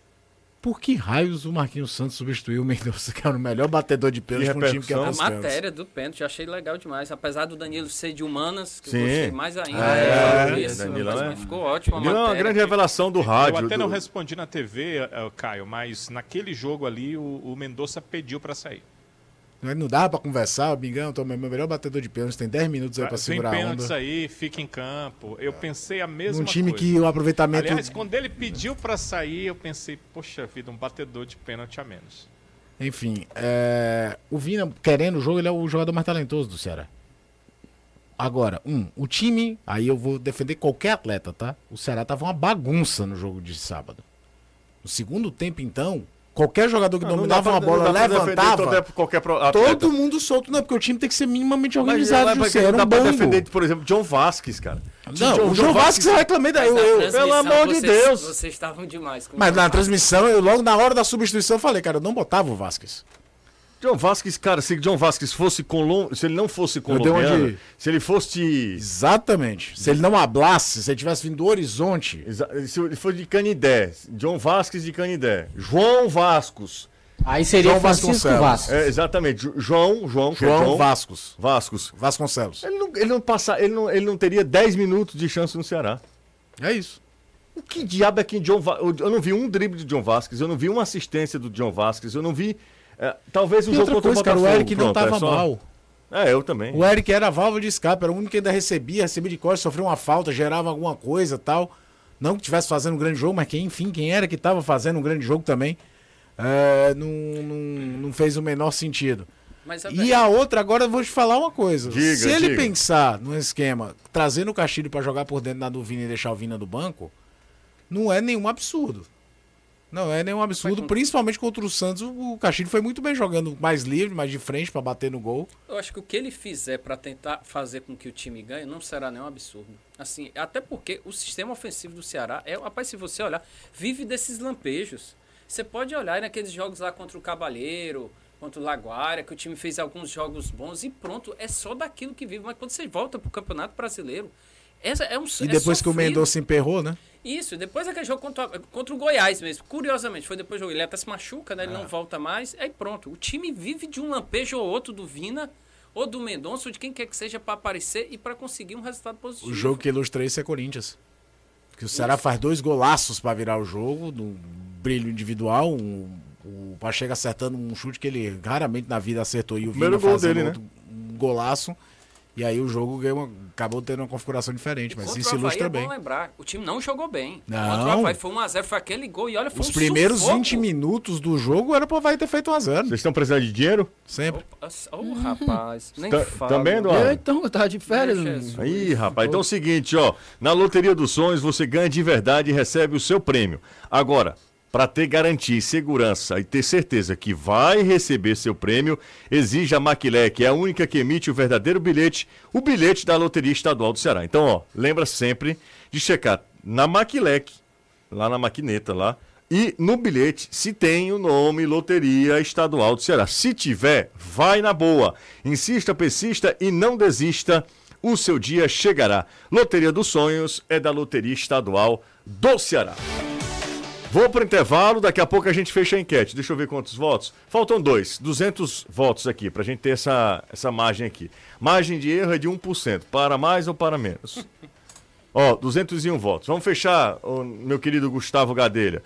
por que raios o Marquinhos Santos substituiu o Mendonça, que era o melhor batedor de pênalti no time que era A matéria do pênalti, eu achei legal demais. Apesar do Danilo ser de humanas, que Sim. eu gostei mais ainda. É, é, isso, Danilo é. Ficou ótimo. Danilo é uma grande revelação do rádio. Eu até do... não respondi na TV, uh, Caio, mas naquele jogo ali o, o Mendonça pediu para sair. Não dá pra conversar, o Bingão, tô meu melhor batedor de pênaltis, tem 10 minutos aí pra segurar a onda. aí, fica em campo. Eu pensei a mesma coisa. Um time coisa. que o aproveitamento... Aliás, quando ele pediu pra sair, eu pensei, poxa vida, um batedor de pênalti a menos. Enfim, é... o Vina, querendo o jogo, ele é o jogador mais talentoso do Ceará. Agora, um, o time, aí eu vou defender qualquer atleta, tá? O Ceará tava uma bagunça no jogo de sábado. No segundo tempo, então, Qualquer jogador que não, dominava não uma bola levantava. Todo, qualquer todo mundo solto, não, porque o time tem que ser minimamente organizado. Mas, mas, era um dá defender, por exemplo, John Vasquez, cara. Não, John, o João Vasquez eu reclamei daí. Eu, eu, pelo amor de Deus. Vocês estavam demais. Mas na transmissão, eu logo na hora da substituição, eu falei, cara, eu não botava o Vasquez. John Vasquez, cara, se John Vasquez fosse colombiano, se ele não fosse colombiano, onde... se ele fosse... Exatamente. Se ele não hablasse, se ele tivesse vindo do Horizonte... Exa... Se ele fosse de Canidé, John Vasquez de Canidé, João Vascos... Aí seria João Francisco Vascos. É, exatamente. João, João, João, é João Vascos. Vascos. Vasconcelos. Ele não, ele não, passa, ele não, ele não teria 10 minutos de chance no Ceará. É isso. O que diabo é que John Vasquez... Eu não vi um drible de John Vasquez, eu não vi uma assistência do John Vasquez, eu não vi é, talvez o e jogo outra coisa, cara, o Eric não estava é só... mal. É, eu também. O Eric era a válvula de escape, era o único que ainda recebia, recebia de costas, sofreu uma falta, gerava alguma coisa tal. Não que estivesse fazendo um grande jogo, mas quem, enfim, quem era que estava fazendo um grande jogo também, é, não, não, não fez o menor sentido. A... E a outra, agora eu vou te falar uma coisa. Diga, Se ele diga. pensar no esquema, trazendo o Castilho para jogar por dentro da do Vina e deixar o Vina do banco, não é nenhum absurdo. Não, é nenhum absurdo, principalmente contra o Santos. O Castilho foi muito bem jogando mais livre, mais de frente para bater no gol. Eu acho que o que ele fizer para tentar fazer com que o time ganhe não será nenhum absurdo. Assim, até porque o sistema ofensivo do Ceará é, rapaz, se você olhar, vive desses lampejos. Você pode olhar naqueles jogos lá contra o Cabalheiro, contra o Laguária, que o time fez alguns jogos bons e pronto, é só daquilo que vive. Mas quando você volta pro Campeonato Brasileiro, essa é um E é depois que o Mendonça emperrou, né? Isso, depois aquele jogo contra, contra o Goiás mesmo. Curiosamente, foi depois do jogo. Ele até se machuca, né? Ele é. não volta mais. Aí pronto. O time vive de um lampejo ou outro do Vina. ou do Mendonça, ou de quem quer que seja para aparecer e para conseguir um resultado positivo. O jogo que ilustra isso é Corinthians. Que o Ceará faz dois golaços para virar o jogo, no brilho individual, um, o Pacheco acertando um chute que ele raramente na vida acertou e o Vina Primeiro gol fazendo dele, né? um golaço. E aí o jogo ganhou acabou tendo uma configuração diferente, mas isso ilustra é bem. bom lembrar, o time não jogou bem. Não. Contra o Havaí foi 1x0, foi aquele gol e olha, foi Os um primeiros sufoco. 20 minutos do jogo era pro Havaí ter feito 1 a 0 Vocês estão precisando de dinheiro? Sempre. Ô, rapaz, nem Ta- fala. também, Eu, Eduardo? então, eu tava de férias. Não- isso. Aí, rapaz, então é o seguinte, ó. Na Loteria dos Sonhos você ganha de verdade e recebe o seu prêmio. Agora, para ter garantia e segurança e ter certeza que vai receber seu prêmio, exige a Maquilé, que é a única que emite o verdadeiro bilhete, o bilhete da Loteria Estadual do Ceará. Então, ó, lembra sempre de checar na Maquilec, lá na maquineta lá, e no bilhete se tem o nome Loteria Estadual do Ceará. Se tiver, vai na boa. Insista, persista e não desista. O seu dia chegará. Loteria dos Sonhos é da Loteria Estadual do Ceará. Vou para o intervalo, daqui a pouco a gente fecha a enquete. Deixa eu ver quantos votos. Faltam dois, 200 votos aqui, para a gente ter essa, essa margem aqui. Margem de erro é de 1%, para mais ou para menos? [LAUGHS] Ó, 201 votos. Vamos fechar, meu querido Gustavo Gadelha.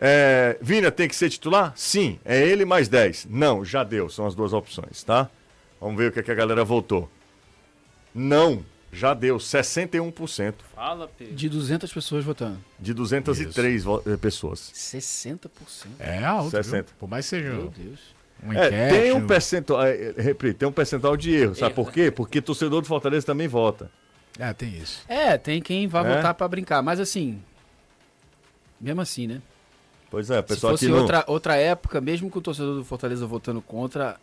É, Vina tem que ser titular? Sim. É ele mais 10? Não, já deu. São as duas opções, tá? Vamos ver o que, é que a galera votou. Não, já deu. 61% Fala, Pedro. De 200 pessoas votando. de 203 vo- eh, pessoas. 60%. É alto. 60. Viu? Por mais que seja Meu Deus. uma É, enquete. tem um um- percentual, é, é, repito, tem um percentual de erro. Sabe Erro, por quê? Porque torcedor do Fortaleza também vota. É, tem isso. É, tem quem vai É? votar pra brincar, mas assim. Mesmo assim, né? Pois é, o Se pessoal fosse aqui não... outra, outra época, mesmo com o torcedor do Fortaleza votando contra,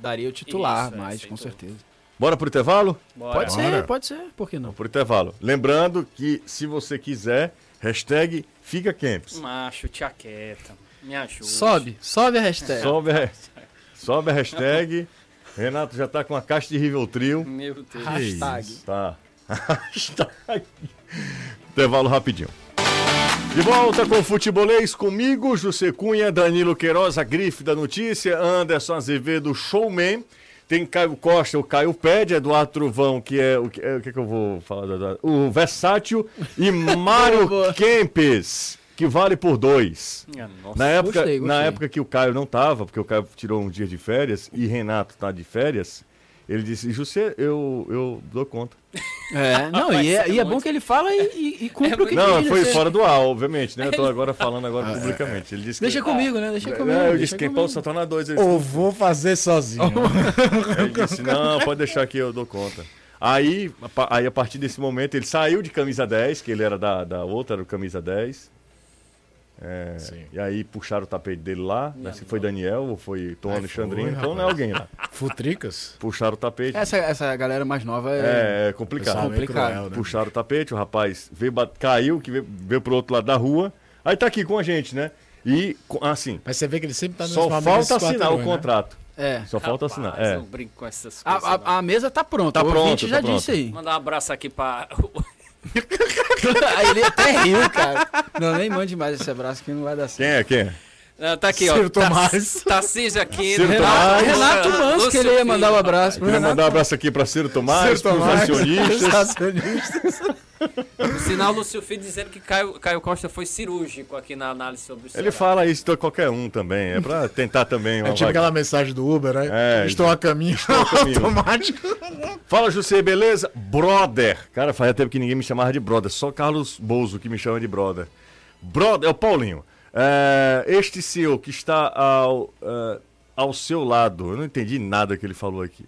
daria o titular, Isso, é, mais, sem com certeza. Bora pro intervalo? Bora. Pode Bora. ser, pode ser, por que não? Pro intervalo. Lembrando que se você quiser, hashtag fica camps. Macho, tia quieta. Me ajuda. Sobe, sobe a hashtag. Sobe a, sobe a hashtag. Renato já tá com a caixa de Riveltrio. Meu Deus. Hashtag. Tá. [LAUGHS] Hashtag. Intervalo rapidinho. De volta com o Futebolês comigo, José Cunha, Danilo Queiroz, a grife da notícia, Anderson Azevedo, showman. Tem Caio Costa, o Caio Pede, Eduardo Truvão, que é o que, é, o que, que eu vou falar? do Eduardo? O Versátil e [LAUGHS] Mário. Kempes, que vale por dois. Minha nossa. Na época, gostei, na gostei. época que o Caio não tava, porque o Caio tirou um dia de férias e Renato tá de férias, ele disse, José, eu, eu dou conta. É, não, e é, e é bom que ele fala e, e, e cumpre o que Não, foi né? fora do ar, obviamente, né? Eu tô agora falando agora [LAUGHS] publicamente. Ele disse Deixa que... comigo, né? Deixa É, comigo. eu disse, quem pode só tá na dois. Ou vou fazer sozinho. [LAUGHS] ele disse, não, pode deixar que eu dou conta. Aí, aí, a partir desse momento, ele saiu de camisa 10, que ele era da, da outra, era o camisa 10. É, e aí puxaram o tapete dele lá, né, se foi Daniel ou foi Tom Ai, Alexandrino, foi, então não é alguém lá. Futricas? Puxaram o tapete. Essa, essa galera mais nova é. É, é complicado. Meio complicado. cruel, né? Puxaram o tapete, o rapaz veio, caiu, que veio, veio pro outro lado da rua. Aí tá aqui com a gente, né? E, assim, Mas você vê que ele sempre tá nos só falta assinar o né? contrato. É. Só falta assinar. É. Eu brinco com essas A, coisas. não. a, a mesa tá pronta. Tá o pronto, tá já pronto. disse aí. Mandar um abraço aqui pra. [LAUGHS] aí ele até riu, cara. Não, nem mande mais esse abraço que não vai dar certo. Quem é? Quem é? Não, tá aqui, ó. Ciro Tass- Tomás. Tarcísio aqui. Ciro Renato, Tomás. Renato Mans, Lúcio que ele ia mandar Filho. abraço Queria mandar um abraço aqui para Ciro Tomás, Ciro para os acionistas. Por sinal, Lúcio Filho dizendo que Caio, Caio Costa foi cirúrgico aqui na análise sobre o Ele Ceará. fala isso para qualquer um também. É para tentar também. Uma É tipo vaga. aquela mensagem do Uber, né? É, Estou a caminho a caminho. automático. Fala, José, beleza? Brother. Cara, fazia tempo que ninguém me chamava de brother. Só Carlos Bozo que me chama de brother. Brother, é o Paulinho. É, este senhor que está ao, é, ao seu lado, eu não entendi nada que ele falou aqui.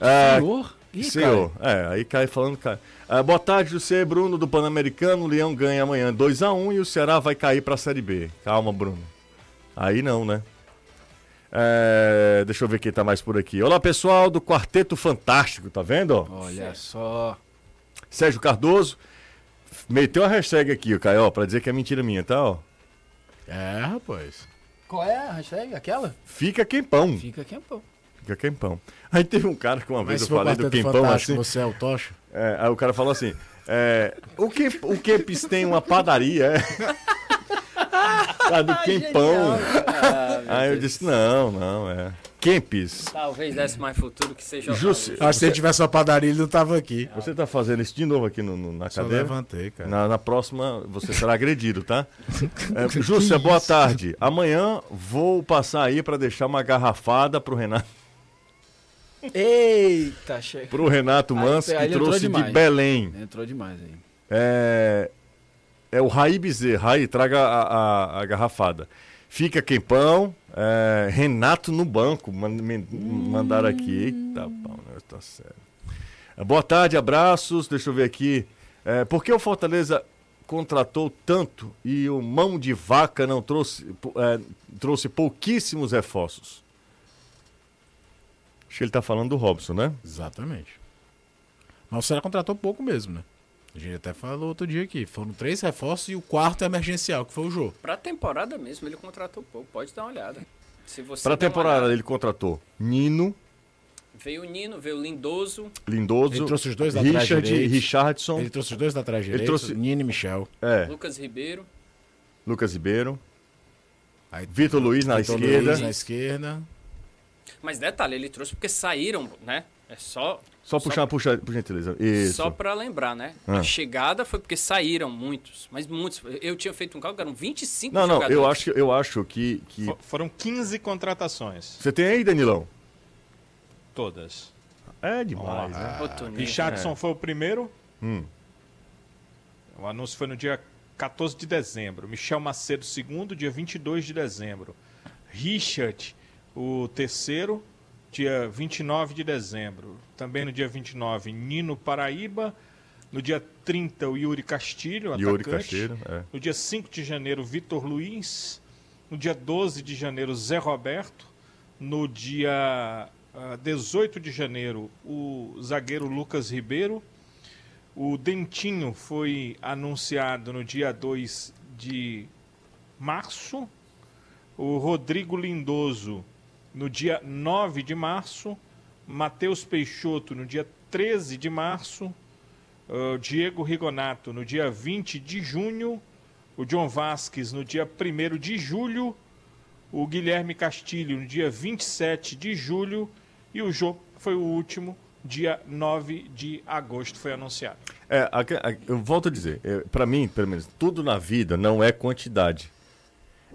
É, Senhor? Ih, senhor, é, aí cai falando, cara. É, boa tarde, José Bruno do Pan-Americano. O Leão ganha amanhã 2x1 e o Ceará vai cair para a Série B. Calma, Bruno. Aí não, né? É, deixa eu ver quem tá mais por aqui. Olá, pessoal do Quarteto Fantástico, tá vendo? Olha só. Sérgio Cardoso meteu a hashtag aqui, ó, Caio, ó, pra dizer que é mentira minha, tá? Ó. É, rapaz. Qual é a hashtag? Aquela? Fica quempão. Fica aqui, pô. Fica quempão. [LAUGHS] Aí teve um cara que uma Mas vez eu falei do quempão Fantástico, assim. você é o Tocha? é, aí o cara falou assim: é, o, que, o Kempis tem uma padaria, é? Tá [LAUGHS] do quempão. Aí eu disse, não, não, é. Kempis. Talvez desse mais futuro que seja. Jussi, ah, se ele tivesse uma padaria, ele não estava aqui. Você está fazendo isso de novo aqui no, no na Só cadeira? levantei, cara. Na, na, próxima, você será agredido, tá? [LAUGHS] é, Júcia, boa tarde. Amanhã vou passar aí para deixar uma garrafada pro Renato. Eita, chega. Pro Renato Manso, que trouxe de Belém. Entrou demais aí. É, é o Raí Bezerra. Raí, traga a, a, a garrafada. Fica Quempão, é, Renato no banco, mandaram aqui. Eita, pau, né? tá sério. É, boa tarde, abraços. Deixa eu ver aqui. É, por que o Fortaleza contratou tanto e o mão de vaca não trouxe, é, trouxe pouquíssimos reforços? Acho que ele está falando do Robson, né? Exatamente. Mas o Ceará contratou pouco mesmo, né? A gente até falou outro dia aqui. Foram três reforços e o quarto é emergencial, que foi o jogo. Pra temporada mesmo, ele contratou pouco. Pode dar uma olhada. Se você pra temporada, ele contratou Nino. Veio o Nino, veio o Lindoso. Lindoso. Ele trouxe os dois da Richard e Richardson. Ele trouxe os dois da trás direita. Ele trouxe Nino e Michel. É. Lucas Ribeiro. Lucas Ribeiro. Aí, Vitor Luiz na Vitor esquerda. Luiz na esquerda. Mas detalhe, ele trouxe porque saíram, né? É só. Só puxar, só, puxa, por gentileza. Isso. Só para lembrar, né? Ah. A chegada foi porque saíram muitos, mas muitos. Eu tinha feito um cálculo, eram 25 Não, não, eu acho, eu acho que, que. Foram 15 contratações. Você tem aí, Danilão? Todas. É demais, né? Richardson é. foi o primeiro. Hum. O anúncio foi no dia 14 de dezembro. Michel Macedo, segundo, dia 22 de dezembro. Richard, o terceiro, dia 29 de dezembro. Também no dia 29, Nino Paraíba. No dia 30, o Yuri Castilho, Yuri Castilho, é. No dia 5 de janeiro, Vitor Luiz. No dia 12 de janeiro, Zé Roberto. No dia uh, ah, 18 de janeiro, o zagueiro Lucas Ribeiro. O Dentinho foi anunciado no dia 2 de março. O Rodrigo Lindoso no dia 9 de março, Matheus Peixoto no dia 13 de março, uh, Diego Rigonato no dia 20 de junho, o John Vasques no dia 1 de julho, o Guilherme Castilho no dia 27 de julho e o Jô foi o último, dia 9 de agosto foi anunciado. É, eu volto a dizer, é, para mim, pelo menos, tudo na vida não é quantidade.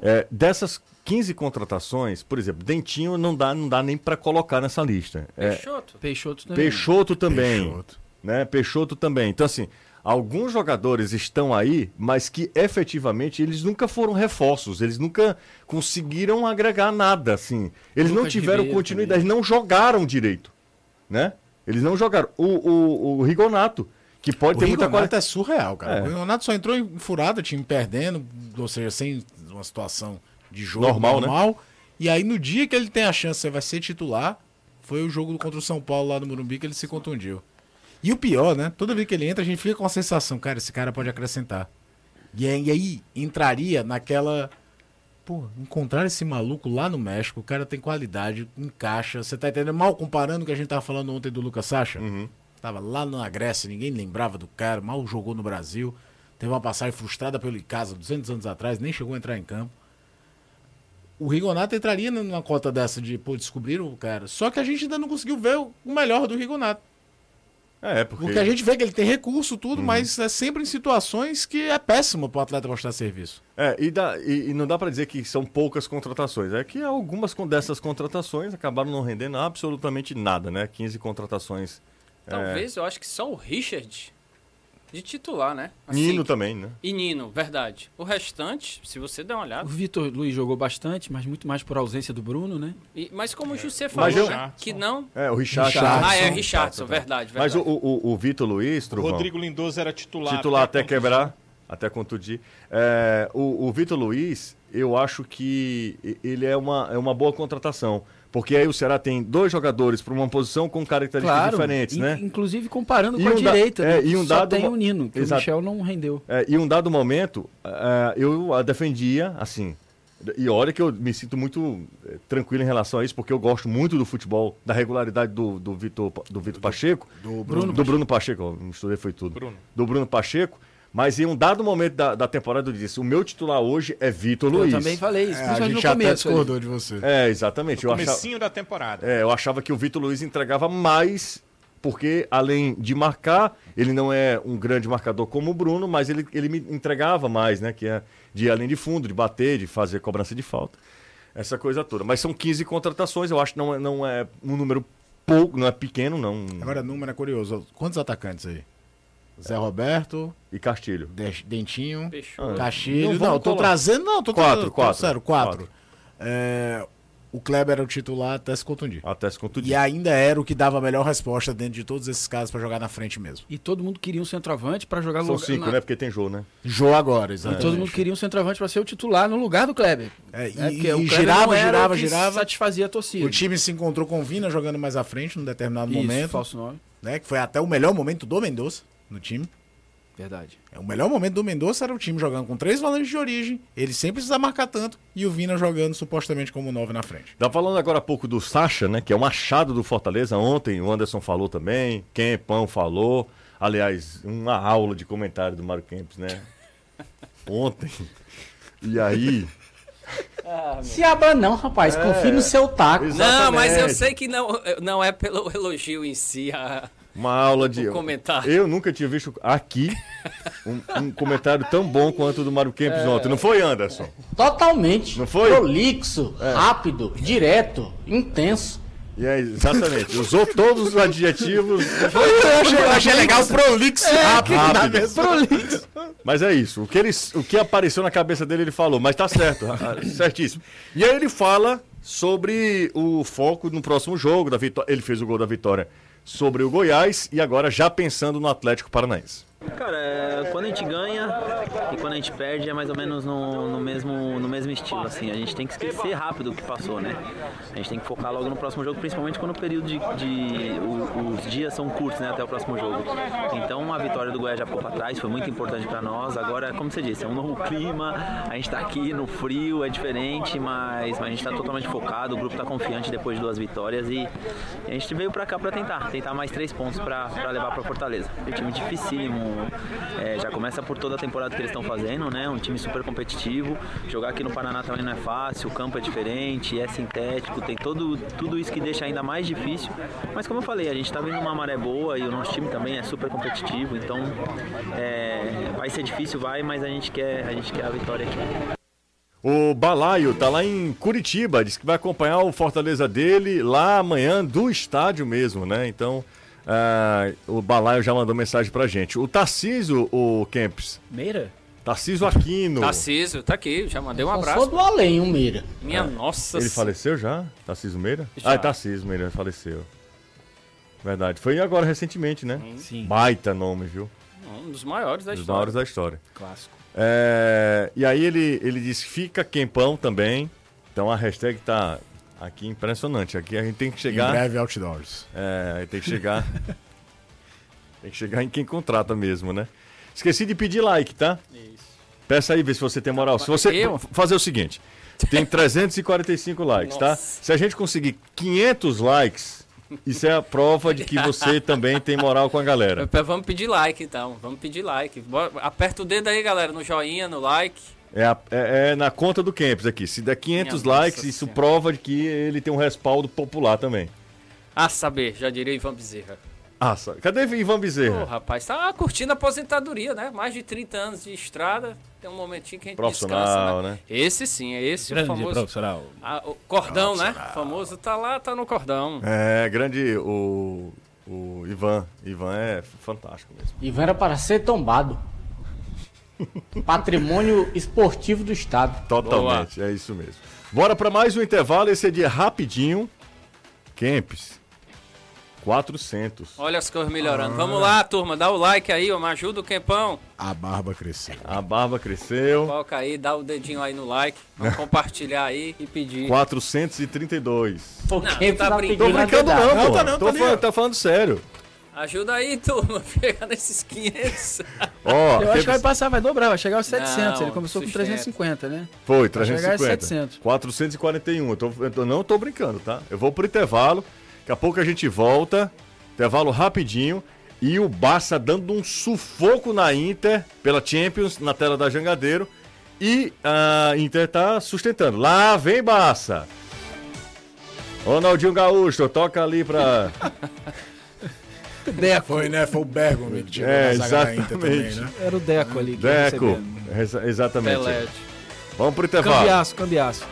É, dessas 15 contratações, por exemplo, Dentinho não dá, não dá nem para colocar nessa lista. É, Peixoto. É, Peixoto também. Peixoto também. Peixoto. Né? Peixoto também. Então, assim, alguns jogadores estão aí, mas que efetivamente eles nunca foram reforços, eles nunca conseguiram agregar nada, assim. Eles Lucas não tiveram Ribeiro continuidade, também. não jogaram direito, né? Eles não jogaram. O, o, o Rigonato, que pode o ter Rigonato muita qualidade. é surreal, cara. É. O Rigonato só entrou em furada, time perdendo, ou seja, sem uma situação de jogo normal, né? normal. Né? E aí no dia que ele tem a chance, você vai ser titular, foi o jogo contra o São Paulo lá no Morumbi que ele se contundiu. E o pior, né? Toda vez que ele entra, a gente fica com a sensação, cara, esse cara pode acrescentar. E aí entraria naquela. Pô, encontrar esse maluco lá no México, o cara tem qualidade, encaixa. Você tá entendendo? Mal comparando o que a gente tava falando ontem do Lucas Sacha. Uhum. Tava lá na Grécia, ninguém lembrava do cara, mal jogou no Brasil. Teve uma passagem frustrada pelo Icasa 200 anos atrás, nem chegou a entrar em campo o Rigonato entraria numa cota dessa de, pô, descobrir o cara. Só que a gente ainda não conseguiu ver o melhor do Rigonato. É, porque... porque a gente vê que ele tem recurso, tudo, uhum. mas é sempre em situações que é péssimo para o atleta mostrar serviço. É, e, dá, e, e não dá para dizer que são poucas contratações. É que algumas dessas contratações acabaram não rendendo absolutamente nada, né? 15 contratações. Talvez, é... eu acho que só o Richard de titular, né? Assim, Nino também, né? E Nino, verdade. O restante, se você der uma olhada. O Vitor Luiz jogou bastante, mas muito mais por ausência do Bruno, né? E, mas como o José falou, eu... né? que não. É, o Richard. Ah, é, o Richardson, verdade, verdade. Mas o, o, o Vitor Luiz, Truvão, Rodrigo Lindoso era titular. Titular até, até quebrar, até contundir. É, o o Vitor Luiz, eu acho que ele é uma, é uma boa contratação. Porque aí o Ceará tem dois jogadores para uma posição com características claro, diferentes, né? Inclusive comparando e com um a direita, é, né? e um Só dado tem o Nino, que Exato. o Michel não rendeu. É, e um dado momento, uh, eu a defendia assim. E olha que eu me sinto muito é, tranquilo em relação a isso, porque eu gosto muito do futebol, da regularidade do, do Vitor do Vitor Pacheco. Do, Bruno, do Bruno Pacheco, ó, misturei foi tudo. Bruno. Do Bruno Pacheco. Mas em um dado momento da, da temporada eu disse: o meu titular hoje é Vitor Luiz. Eu também falei isso, É, a gente até discordou de você. É, exatamente. Eu achava, Comecinho da temporada. é, eu achava que o Vitor Luiz entregava mais, porque além de marcar, ele não é um grande marcador como o Bruno, mas ele, ele me entregava mais, né? Que é de ir além de fundo, de bater, de fazer cobrança de falta. Essa coisa toda. Mas são 15 contratações, eu acho que não é, não é um número pouco, não é pequeno, não. Agora, número é curioso. Quantos atacantes aí? Zé Roberto, E Castilho. De- Dentinho, Fechou. Castilho. Não, Não, tô colar. trazendo. Não, tô Quatro, tô- quatro. Sério, quatro. É, o Kleber era o titular até se contundir. Até se contundir. E ainda era o que dava a melhor resposta dentro de todos esses casos pra jogar na frente mesmo. E todo mundo queria um centroavante pra jogar no São lugar. cinco, na- né? Porque tem jogo, né? Jô agora, E exatamente. todo mundo queria um centroavante pra ser o titular no lugar do Kleber. É, e, É, e- e Kleber girava, não era girava, o que girava. satisfazia a torcida. O time se encontrou com o Vina jogando mais à frente num determinado Isso, momento. falso nome. Né, que foi até o melhor momento do Mendonça no time. Verdade. É, O melhor momento do Mendonça era o time jogando com três volantes de origem, ele sem precisar marcar tanto, e o Vina jogando supostamente como nove na frente. Tá falando agora há pouco do Sacha, né? Que é um achado do Fortaleza. Ontem o Anderson falou também, Kempão falou. Aliás, uma aula de comentário do Mário Kempis, né? [LAUGHS] Ontem. E aí. [LAUGHS] Se abra não, rapaz. Confie no seu taco. Não, mas eu Exatamente. sei que não, não é pelo elogio em si. a- Uma aula de. O comentário. Eu nunca tinha visto aqui um, um comentário tão bom quanto o do Mário Kempis ontem. Não foi, Anderson? Totalmente. Não foi? Prolixo, rápido, direto, intenso. E aí, exatamente. Usou todos os adjetivos. [LAUGHS] Eu achei, eu achei legal o Prolix rápido, rápido. mesma- Mas é isso. O que, ele, o que apareceu na cabeça dele, ele falou. Mas tá certo. [LAUGHS] ah, certíssimo. E aí ele fala sobre o foco no próximo jogo da vitória. Ele fez o gol da vitória sobre o Goiás e agora já pensando no Atlético Paranaense. Cara, é, quando a gente ganha e quando a gente perde é mais ou menos no, no mesmo, no mesmo estilo, assim. A gente tem que esquecer rápido o que passou, né? A gente tem que focar logo no próximo jogo, principalmente quando o período de... de- o- os dias são curtos, né? Até o próximo jogo. Então a vitória do Goiás já ficou pra trás, foi muito importante pra nós. Agora, como você disse, é um novo clima, a gente tá aqui no frio, é diferente, mas, mas a gente tá totalmente focado, o grupo tá confiante depois de duas vitórias e a gente veio pra cá pra tentar, tentar mais três pontos pra levar pra Fortaleza. É um time dificílimo, é, já começa por toda a temporada que eles estão fazendo, né? Um time super competitivo. Jogar aqui no Paraná também não é fácil, o campo é diferente, é sintético, tem todo, tudo isso que deixa ainda mais difícil. Mas como eu falei, a gente tá vindo uma maré boa e o nosso time também é super competitivo, então é, vai ser difícil, vai, mas a gente quer, a gente quer a vitória aqui. O Balaio tá lá em Curitiba, disse que vai acompanhar o Fortaleza dele lá amanhã do estádio mesmo, né? Então, ah, o Balaio já mandou mensagem pra gente. O Tarcísio, o Kempis, Meira? Tarcísio Aquino. Tarcísio, tá aqui, já mandei um Só sou abraço. do além, o Meira. Minha nossa Ele faleceu já? Tarcísio Meira? Já. Ah, é Tarcísio Meira faleceu. Verdade. Foi agora recentemente, né? Sim. Baita nome, viu? Um dos maiores da Dos história. maiores da história. Clássico. É, e aí ele, ele que fica quempão também. Então a hashtag tá aqui impressionante. Aqui a gente tem que Em chegar. breve outdoors. É, tem que chegar. [LAUGHS] tem que chegar em quem contrata mesmo, né? Esqueci de pedir like, tá? Isso. Peça aí, vê se você tem moral. Se você Eu? fazer o seguinte, tem 345 likes, tá? Nossa. Se a gente conseguir 500 likes, isso é a prova de que você [LAUGHS] também tem moral com a galera. Vamos pedir like então, vamos pedir like. Aperta o dedo aí, galera, no joinha, no like. É, a- é- é na conta do Campos aqui. Se der 500 Minha likes, isso senhora. prova de que ele tem um respaldo popular também. Ah, saber, já diria Ivan Bezerra. Ah, só- cadê Ivan Ô, Bezerra? rapaz, tá curtindo a aposentadoria, né? Mais de 30 anos de estrada, tem um momentinho que a gente Profissional, descansa, né? Esse sim, é esse o Grande famoso... profissional. Ah, o cordão, né? O famoso tá lá, tá no cordão. É, grande o, o Ivan. Ivan é fantástico mesmo. Ivan era para ser tombado. Patrimônio esportivo do Estado. Totalmente, é isso mesmo. Bora para mais um intervalo, esse é dia rapidinho. Kempis, 400. Olha as coisas melhorando. Vamos lá, turma, dá o like aí, ó, me ajuda o Quempão. A barba cresceu. A barba cresceu, Coloca aí, dá o dedinho aí no like. Vamos [LAUGHS] compartilhar aí e pedir. 432. Porque tá tá brincando. Tô brincando não, Não, tá não, Tô tá falando- tá falando sério. Ajuda aí, turma, [LAUGHS] pegar nesses 500. Ó, Eu acho que vai passar, vai dobrar, vai chegar aos 700. Não, Ele começou com sustenta. 350, né? Foi, Vai chegar a 350. 700. 441. Eu, tô, eu não tô brincando, tá? Eu vou pro intervalo. Daqui a pouco a gente volta. Intervalo rapidinho. E o Barça dando um sufoco na Inter pela Champions, na tela da Jangadeiro. E a Inter tá sustentando. Lá vem Barça. Ronaldinho Gaúcho, toca ali pra. [LAUGHS] Deco. Foi, né? Foi o Bergo que tirou é, exatamente. Também, né? Era o Deco ali. Deco. Exa exatamente. Pelete. Vamos pro intervalo. Cambiaço, cambiaço.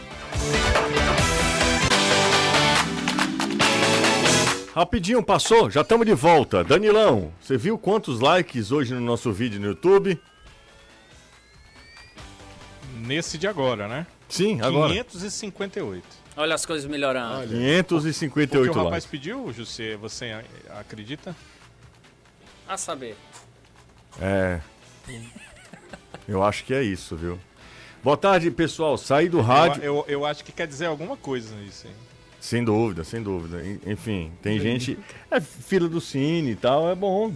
Rapidinho, passou, já estamos de volta. Danilão, você viu quantos likes hoje no nosso vídeo no YouTube? Nesse de agora, né? Sim, agora. 558. Olha as coisas melhorando. Olha. 558 likes. O que o rapaz likes. pediu, José, você acredita? A saber. É. Eu acho que é isso, viu? Boa tarde, pessoal. Saí do rádio. Eu, eu, eu acho que quer dizer alguma coisa nisso, hein? Sem dúvida, sem dúvida. Enfim, tem gente. É fila do cine e tal, é bom.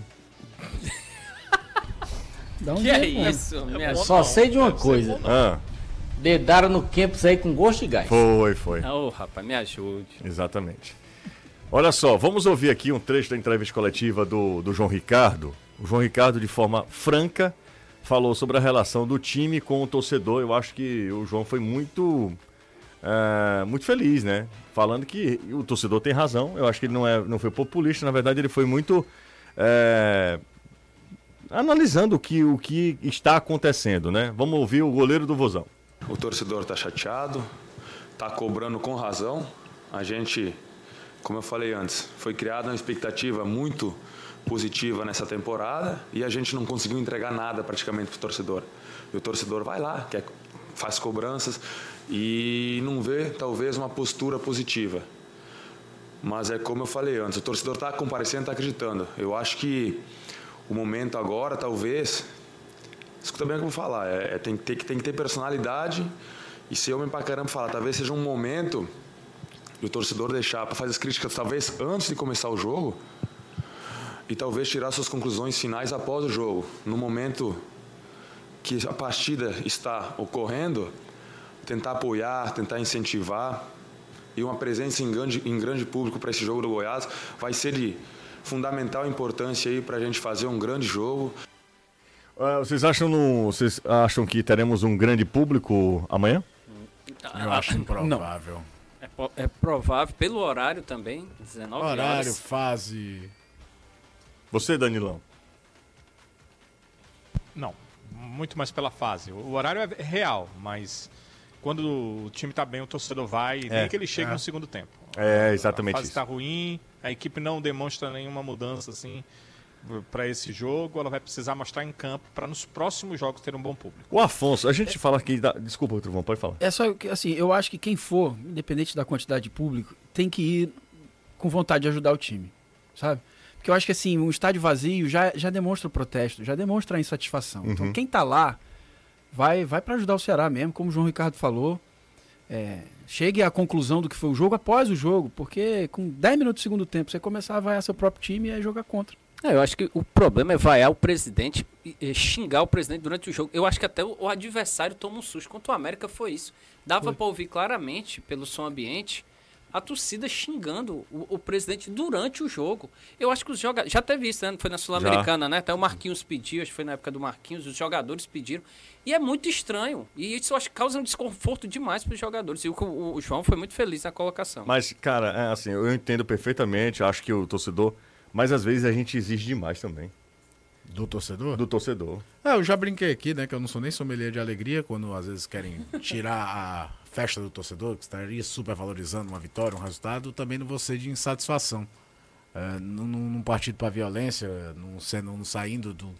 Dá [LAUGHS] um que é isso? É Só não. sei de uma coisa. Ah. Dedaram no campus aí com gosto de gás. Foi, foi. Ô, oh, rapaz, me ajude. Exatamente. Olha só, vamos ouvir aqui um trecho da entrevista coletiva do, do João Ricardo. O João Ricardo, de forma franca, falou sobre a relação do time com o torcedor. Eu acho que o João foi muito é, muito feliz, né? Falando que o torcedor tem razão. Eu acho que ele não, é, não foi populista, na verdade, ele foi muito. É, analisando o que, o que está acontecendo, né? Vamos ouvir o goleiro do Vozão. O torcedor está chateado, está cobrando com razão. A gente, como eu falei antes, foi criada uma expectativa muito positiva nessa temporada e a gente não conseguiu entregar nada praticamente para o torcedor. E o torcedor vai lá, quer, faz cobranças e não vê talvez uma postura positiva. Mas é como eu falei antes, o torcedor está comparecendo, está acreditando. Eu acho que o momento agora, talvez, escuta bem o que eu vou falar, é, é tem, que ter, tem que ter personalidade e ser homem pra caramba falar. Talvez seja um momento do torcedor deixar para fazer as críticas, talvez antes de começar o jogo, e talvez tirar suas conclusões finais após o jogo. No momento que a partida está ocorrendo, tentar apoiar, tentar incentivar. E uma presença em grande, em grande público para esse jogo do Goiás vai ser de fundamental importância aí para a gente fazer um grande jogo. Uh, vocês acham no, vocês acham que teremos um grande público amanhã? Eu acho improvável. É, é, provável pelo horário também, 19 horário, horas. Horário, fase. Você, Danilão? Não, muito mais pela fase. O horário é real, mas quando o time está bem, o torcedor vai, é, nem que ele chegue é. no segundo tempo. É, exatamente. A fase está ruim, a equipe não demonstra nenhuma mudança assim para esse jogo, ela vai precisar mostrar em campo para nos próximos jogos ter um bom público. O Afonso, a gente é, fala aqui, da... desculpa, Truvão, pode falar. É só que assim, eu acho que quem for, independente da quantidade de público, tem que ir com vontade de ajudar o time, sabe? Porque eu acho que assim, um estádio vazio já, já demonstra o protesto, já demonstra a insatisfação. Então, uhum. Então quem está lá vai, vai para ajudar o Ceará mesmo, como o João Ricardo falou. É, chegue à conclusão do que foi o jogo após o jogo, porque com 10 minutos do segundo tempo você começar a vaiar seu próprio time e aí jogar contra. É, eu acho que o problema é vaiar o presidente xingar o presidente durante o jogo. Eu acho que até o, adversário toma um susto. Quanto o América foi isso. Dava para ouvir claramente pelo som ambiente a torcida xingando o, o, presidente durante o jogo. Eu acho que os jogadores. Já teve isso, né? Foi na Sul-Americana, né? Até o Marquinhos pediu, acho que foi na época do Marquinhos, os jogadores pediram. E é muito estranho. E isso eu acho que causa um desconforto demais para os jogadores. E o, o, o, João foi muito feliz na colocação. Mas, cara, é assim, eu entendo perfeitamente, acho que o torcedor. Mas às vezes a gente exige demais também. Do torcedor? Do torcedor. É, eu já brinquei aqui, né? Que eu não sou nem sommelier de alegria quando às vezes querem [LAUGHS] tirar a festa do torcedor, que estaria super valorizando uma vitória, um resultado, também não vou ser de insatisfação. É, num, num partido para violência, num, sendo, num saindo do,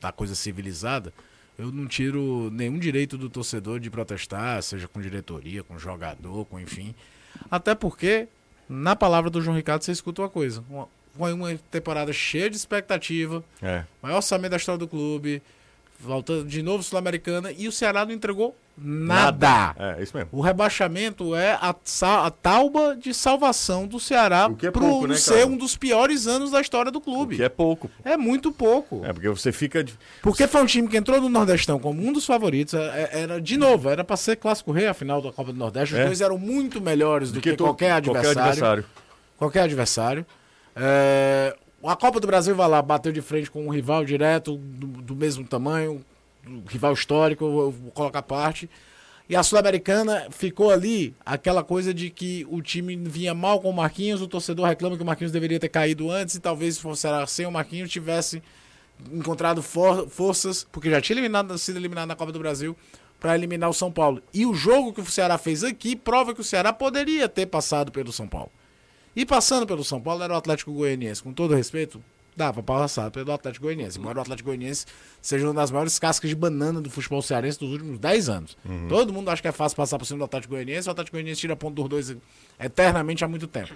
da coisa civilizada, eu não tiro nenhum direito do torcedor de protestar, seja com diretoria, com jogador, com enfim. Até porque, na palavra do João Ricardo, você escuta uma coisa. Uma, uma temporada cheia de expectativa, é. maior orçamento da história do clube, voltando de novo Sul-Americana, e o Ceará não entregou nada. nada. É, isso mesmo. O rebaixamento é a, a tauba de salvação do Ceará é pouco, né, ser um dos piores anos da história do clube. O que é pouco. É muito pouco. É, porque você fica... Porque foi um time que entrou no Nordestão como um dos favoritos, é, é, era, de novo, era para ser clássico rei a final da Copa do Nordeste, os é. dois eram muito melhores do, do que, que qualquer adversário. Qualquer adversário. Qualquer adversário. É, a Copa do Brasil vai lá, bateu de frente com um rival direto, do, do mesmo tamanho, um rival histórico, eu vou colocar parte. E a Sul-Americana ficou ali aquela coisa de que o time vinha mal com o Marquinhos, o torcedor reclama que o Marquinhos deveria ter caído antes e talvez se fosse sem o Marquinhos tivesse encontrado for forças, porque já tinha eliminado, sido eliminado na Copa do Brasil, para eliminar o São Paulo. E o jogo que o Ceará fez aqui prova que o Ceará poderia ter passado pelo São Paulo. E passando pelo São Paulo era o Atlético Goianiense. Com todo respeito, dava para passar pelo Atlético Goianiense. Embora o Atlético Goianiense seja uma das maiores cascas de banana do futebol cearense dos últimos 10 anos. Uhum. Todo mundo acha que é fácil passar por cima do Atlético Goianiense. O Atlético Goianiense tira ponto dos dois eternamente há muito tempo.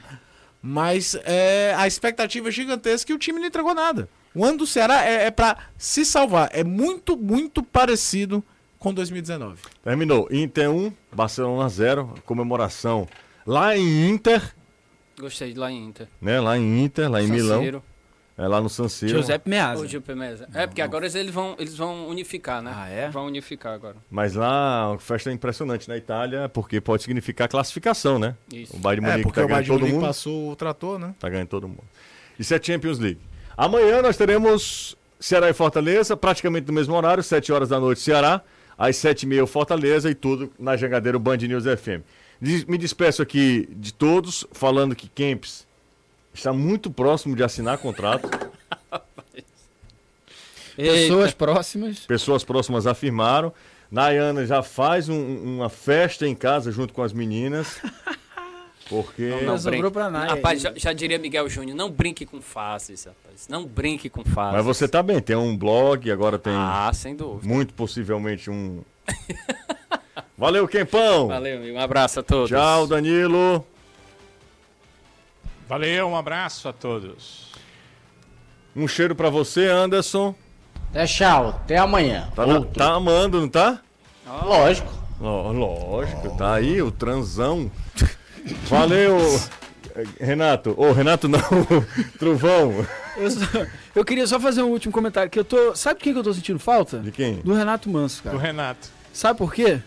Mas é, a expectativa é gigantesca e o time não entregou nada. O ano do Ceará é, é para se salvar. É muito, muito parecido com 2019. Terminou. Inter 1, Barcelona 0. Comemoração lá em Inter. Gostei de lá em Inter. Né? Lá em Inter, lá em San Milão. Ciro. É lá no San Siro. Giuseppe Meazza. O Giuseppe Meazza. É, porque agora eles vão, eles vão unificar, né? Ah, é? Vão unificar agora. Mas lá, uma festa impressionante na Itália, porque pode significar classificação, né? Isso. O Bayern de é, Munique é, porque tá o Bayern todo mundo. passou o trator, né? Tá ganhando todo mundo. Isso é Champions League. Amanhã nós teremos Ceará e Fortaleza, praticamente no mesmo horário, 7 horas da noite Ceará, às 7h30 Fortaleza e tudo na Jangadeiro Band News FM. Me despeço aqui de todos, falando que Kempis está muito próximo de assinar contrato. [LAUGHS] Pessoas próximas. Pessoas próximas afirmaram. Nayana já faz um, uma festa em casa junto com as meninas. [LAUGHS] Porque. Não, não sobrou pra nada. Rapaz, já, já, diria Miguel Júnior, não brinque com faces, rapaz. Não brinque com faces. Mas você tá bem, tem um blog, agora tem. Ah, sem dúvida. Muito possivelmente um. [LAUGHS] Valeu, Quempão! Valeu, um abraço a todos. Tchau, Danilo. Valeu, um abraço a todos. Um cheiro para você, Anderson. Até tchau, até amanhã. Tá, na, tá amando, não tá? Lógico. lógico, tá aí o transão. Valeu, Renato. Ô, oh, Renato não, [LAUGHS] Trovão. Eu, só, eu, queria só fazer um último comentário. Que eu tô. Sabe de quem que eu tô sentindo falta? De quem? Do Renato Manso, cara. Do Renato. Sabe por quê?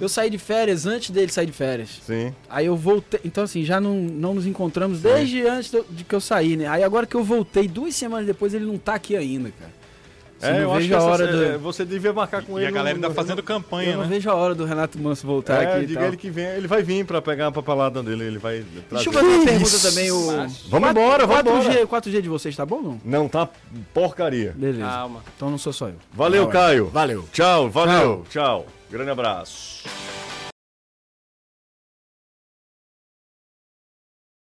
Eu saí de férias antes dele sair de férias. Sim. Aí eu voltei. Então, assim, já não, não nos encontramos Sim. desde antes de que eu saí, né? Aí agora que eu voltei, duas semanas depois, ele não tá aqui ainda, cara. Assim, é, eu acho que a hora essa, do... você devia marcar com e ele. E a galera ainda fazendo campanha, eu né? não vejo a hora do Renato Manso voltar é, aqui. Diga ele que vem, ele vai vir pra pegar a papelada dele, ele vai trazer. Deixa eu fazer uma pergunta também. O... Vamos embora, vamos 4G, embora. 4G de vocês tá bom não? Não, tá porcaria. Beleza. Calma. Então não sou só eu. Valeu, Caio. Valeu. Tchau, valeu. Tchau. Tchau. Grande abraço.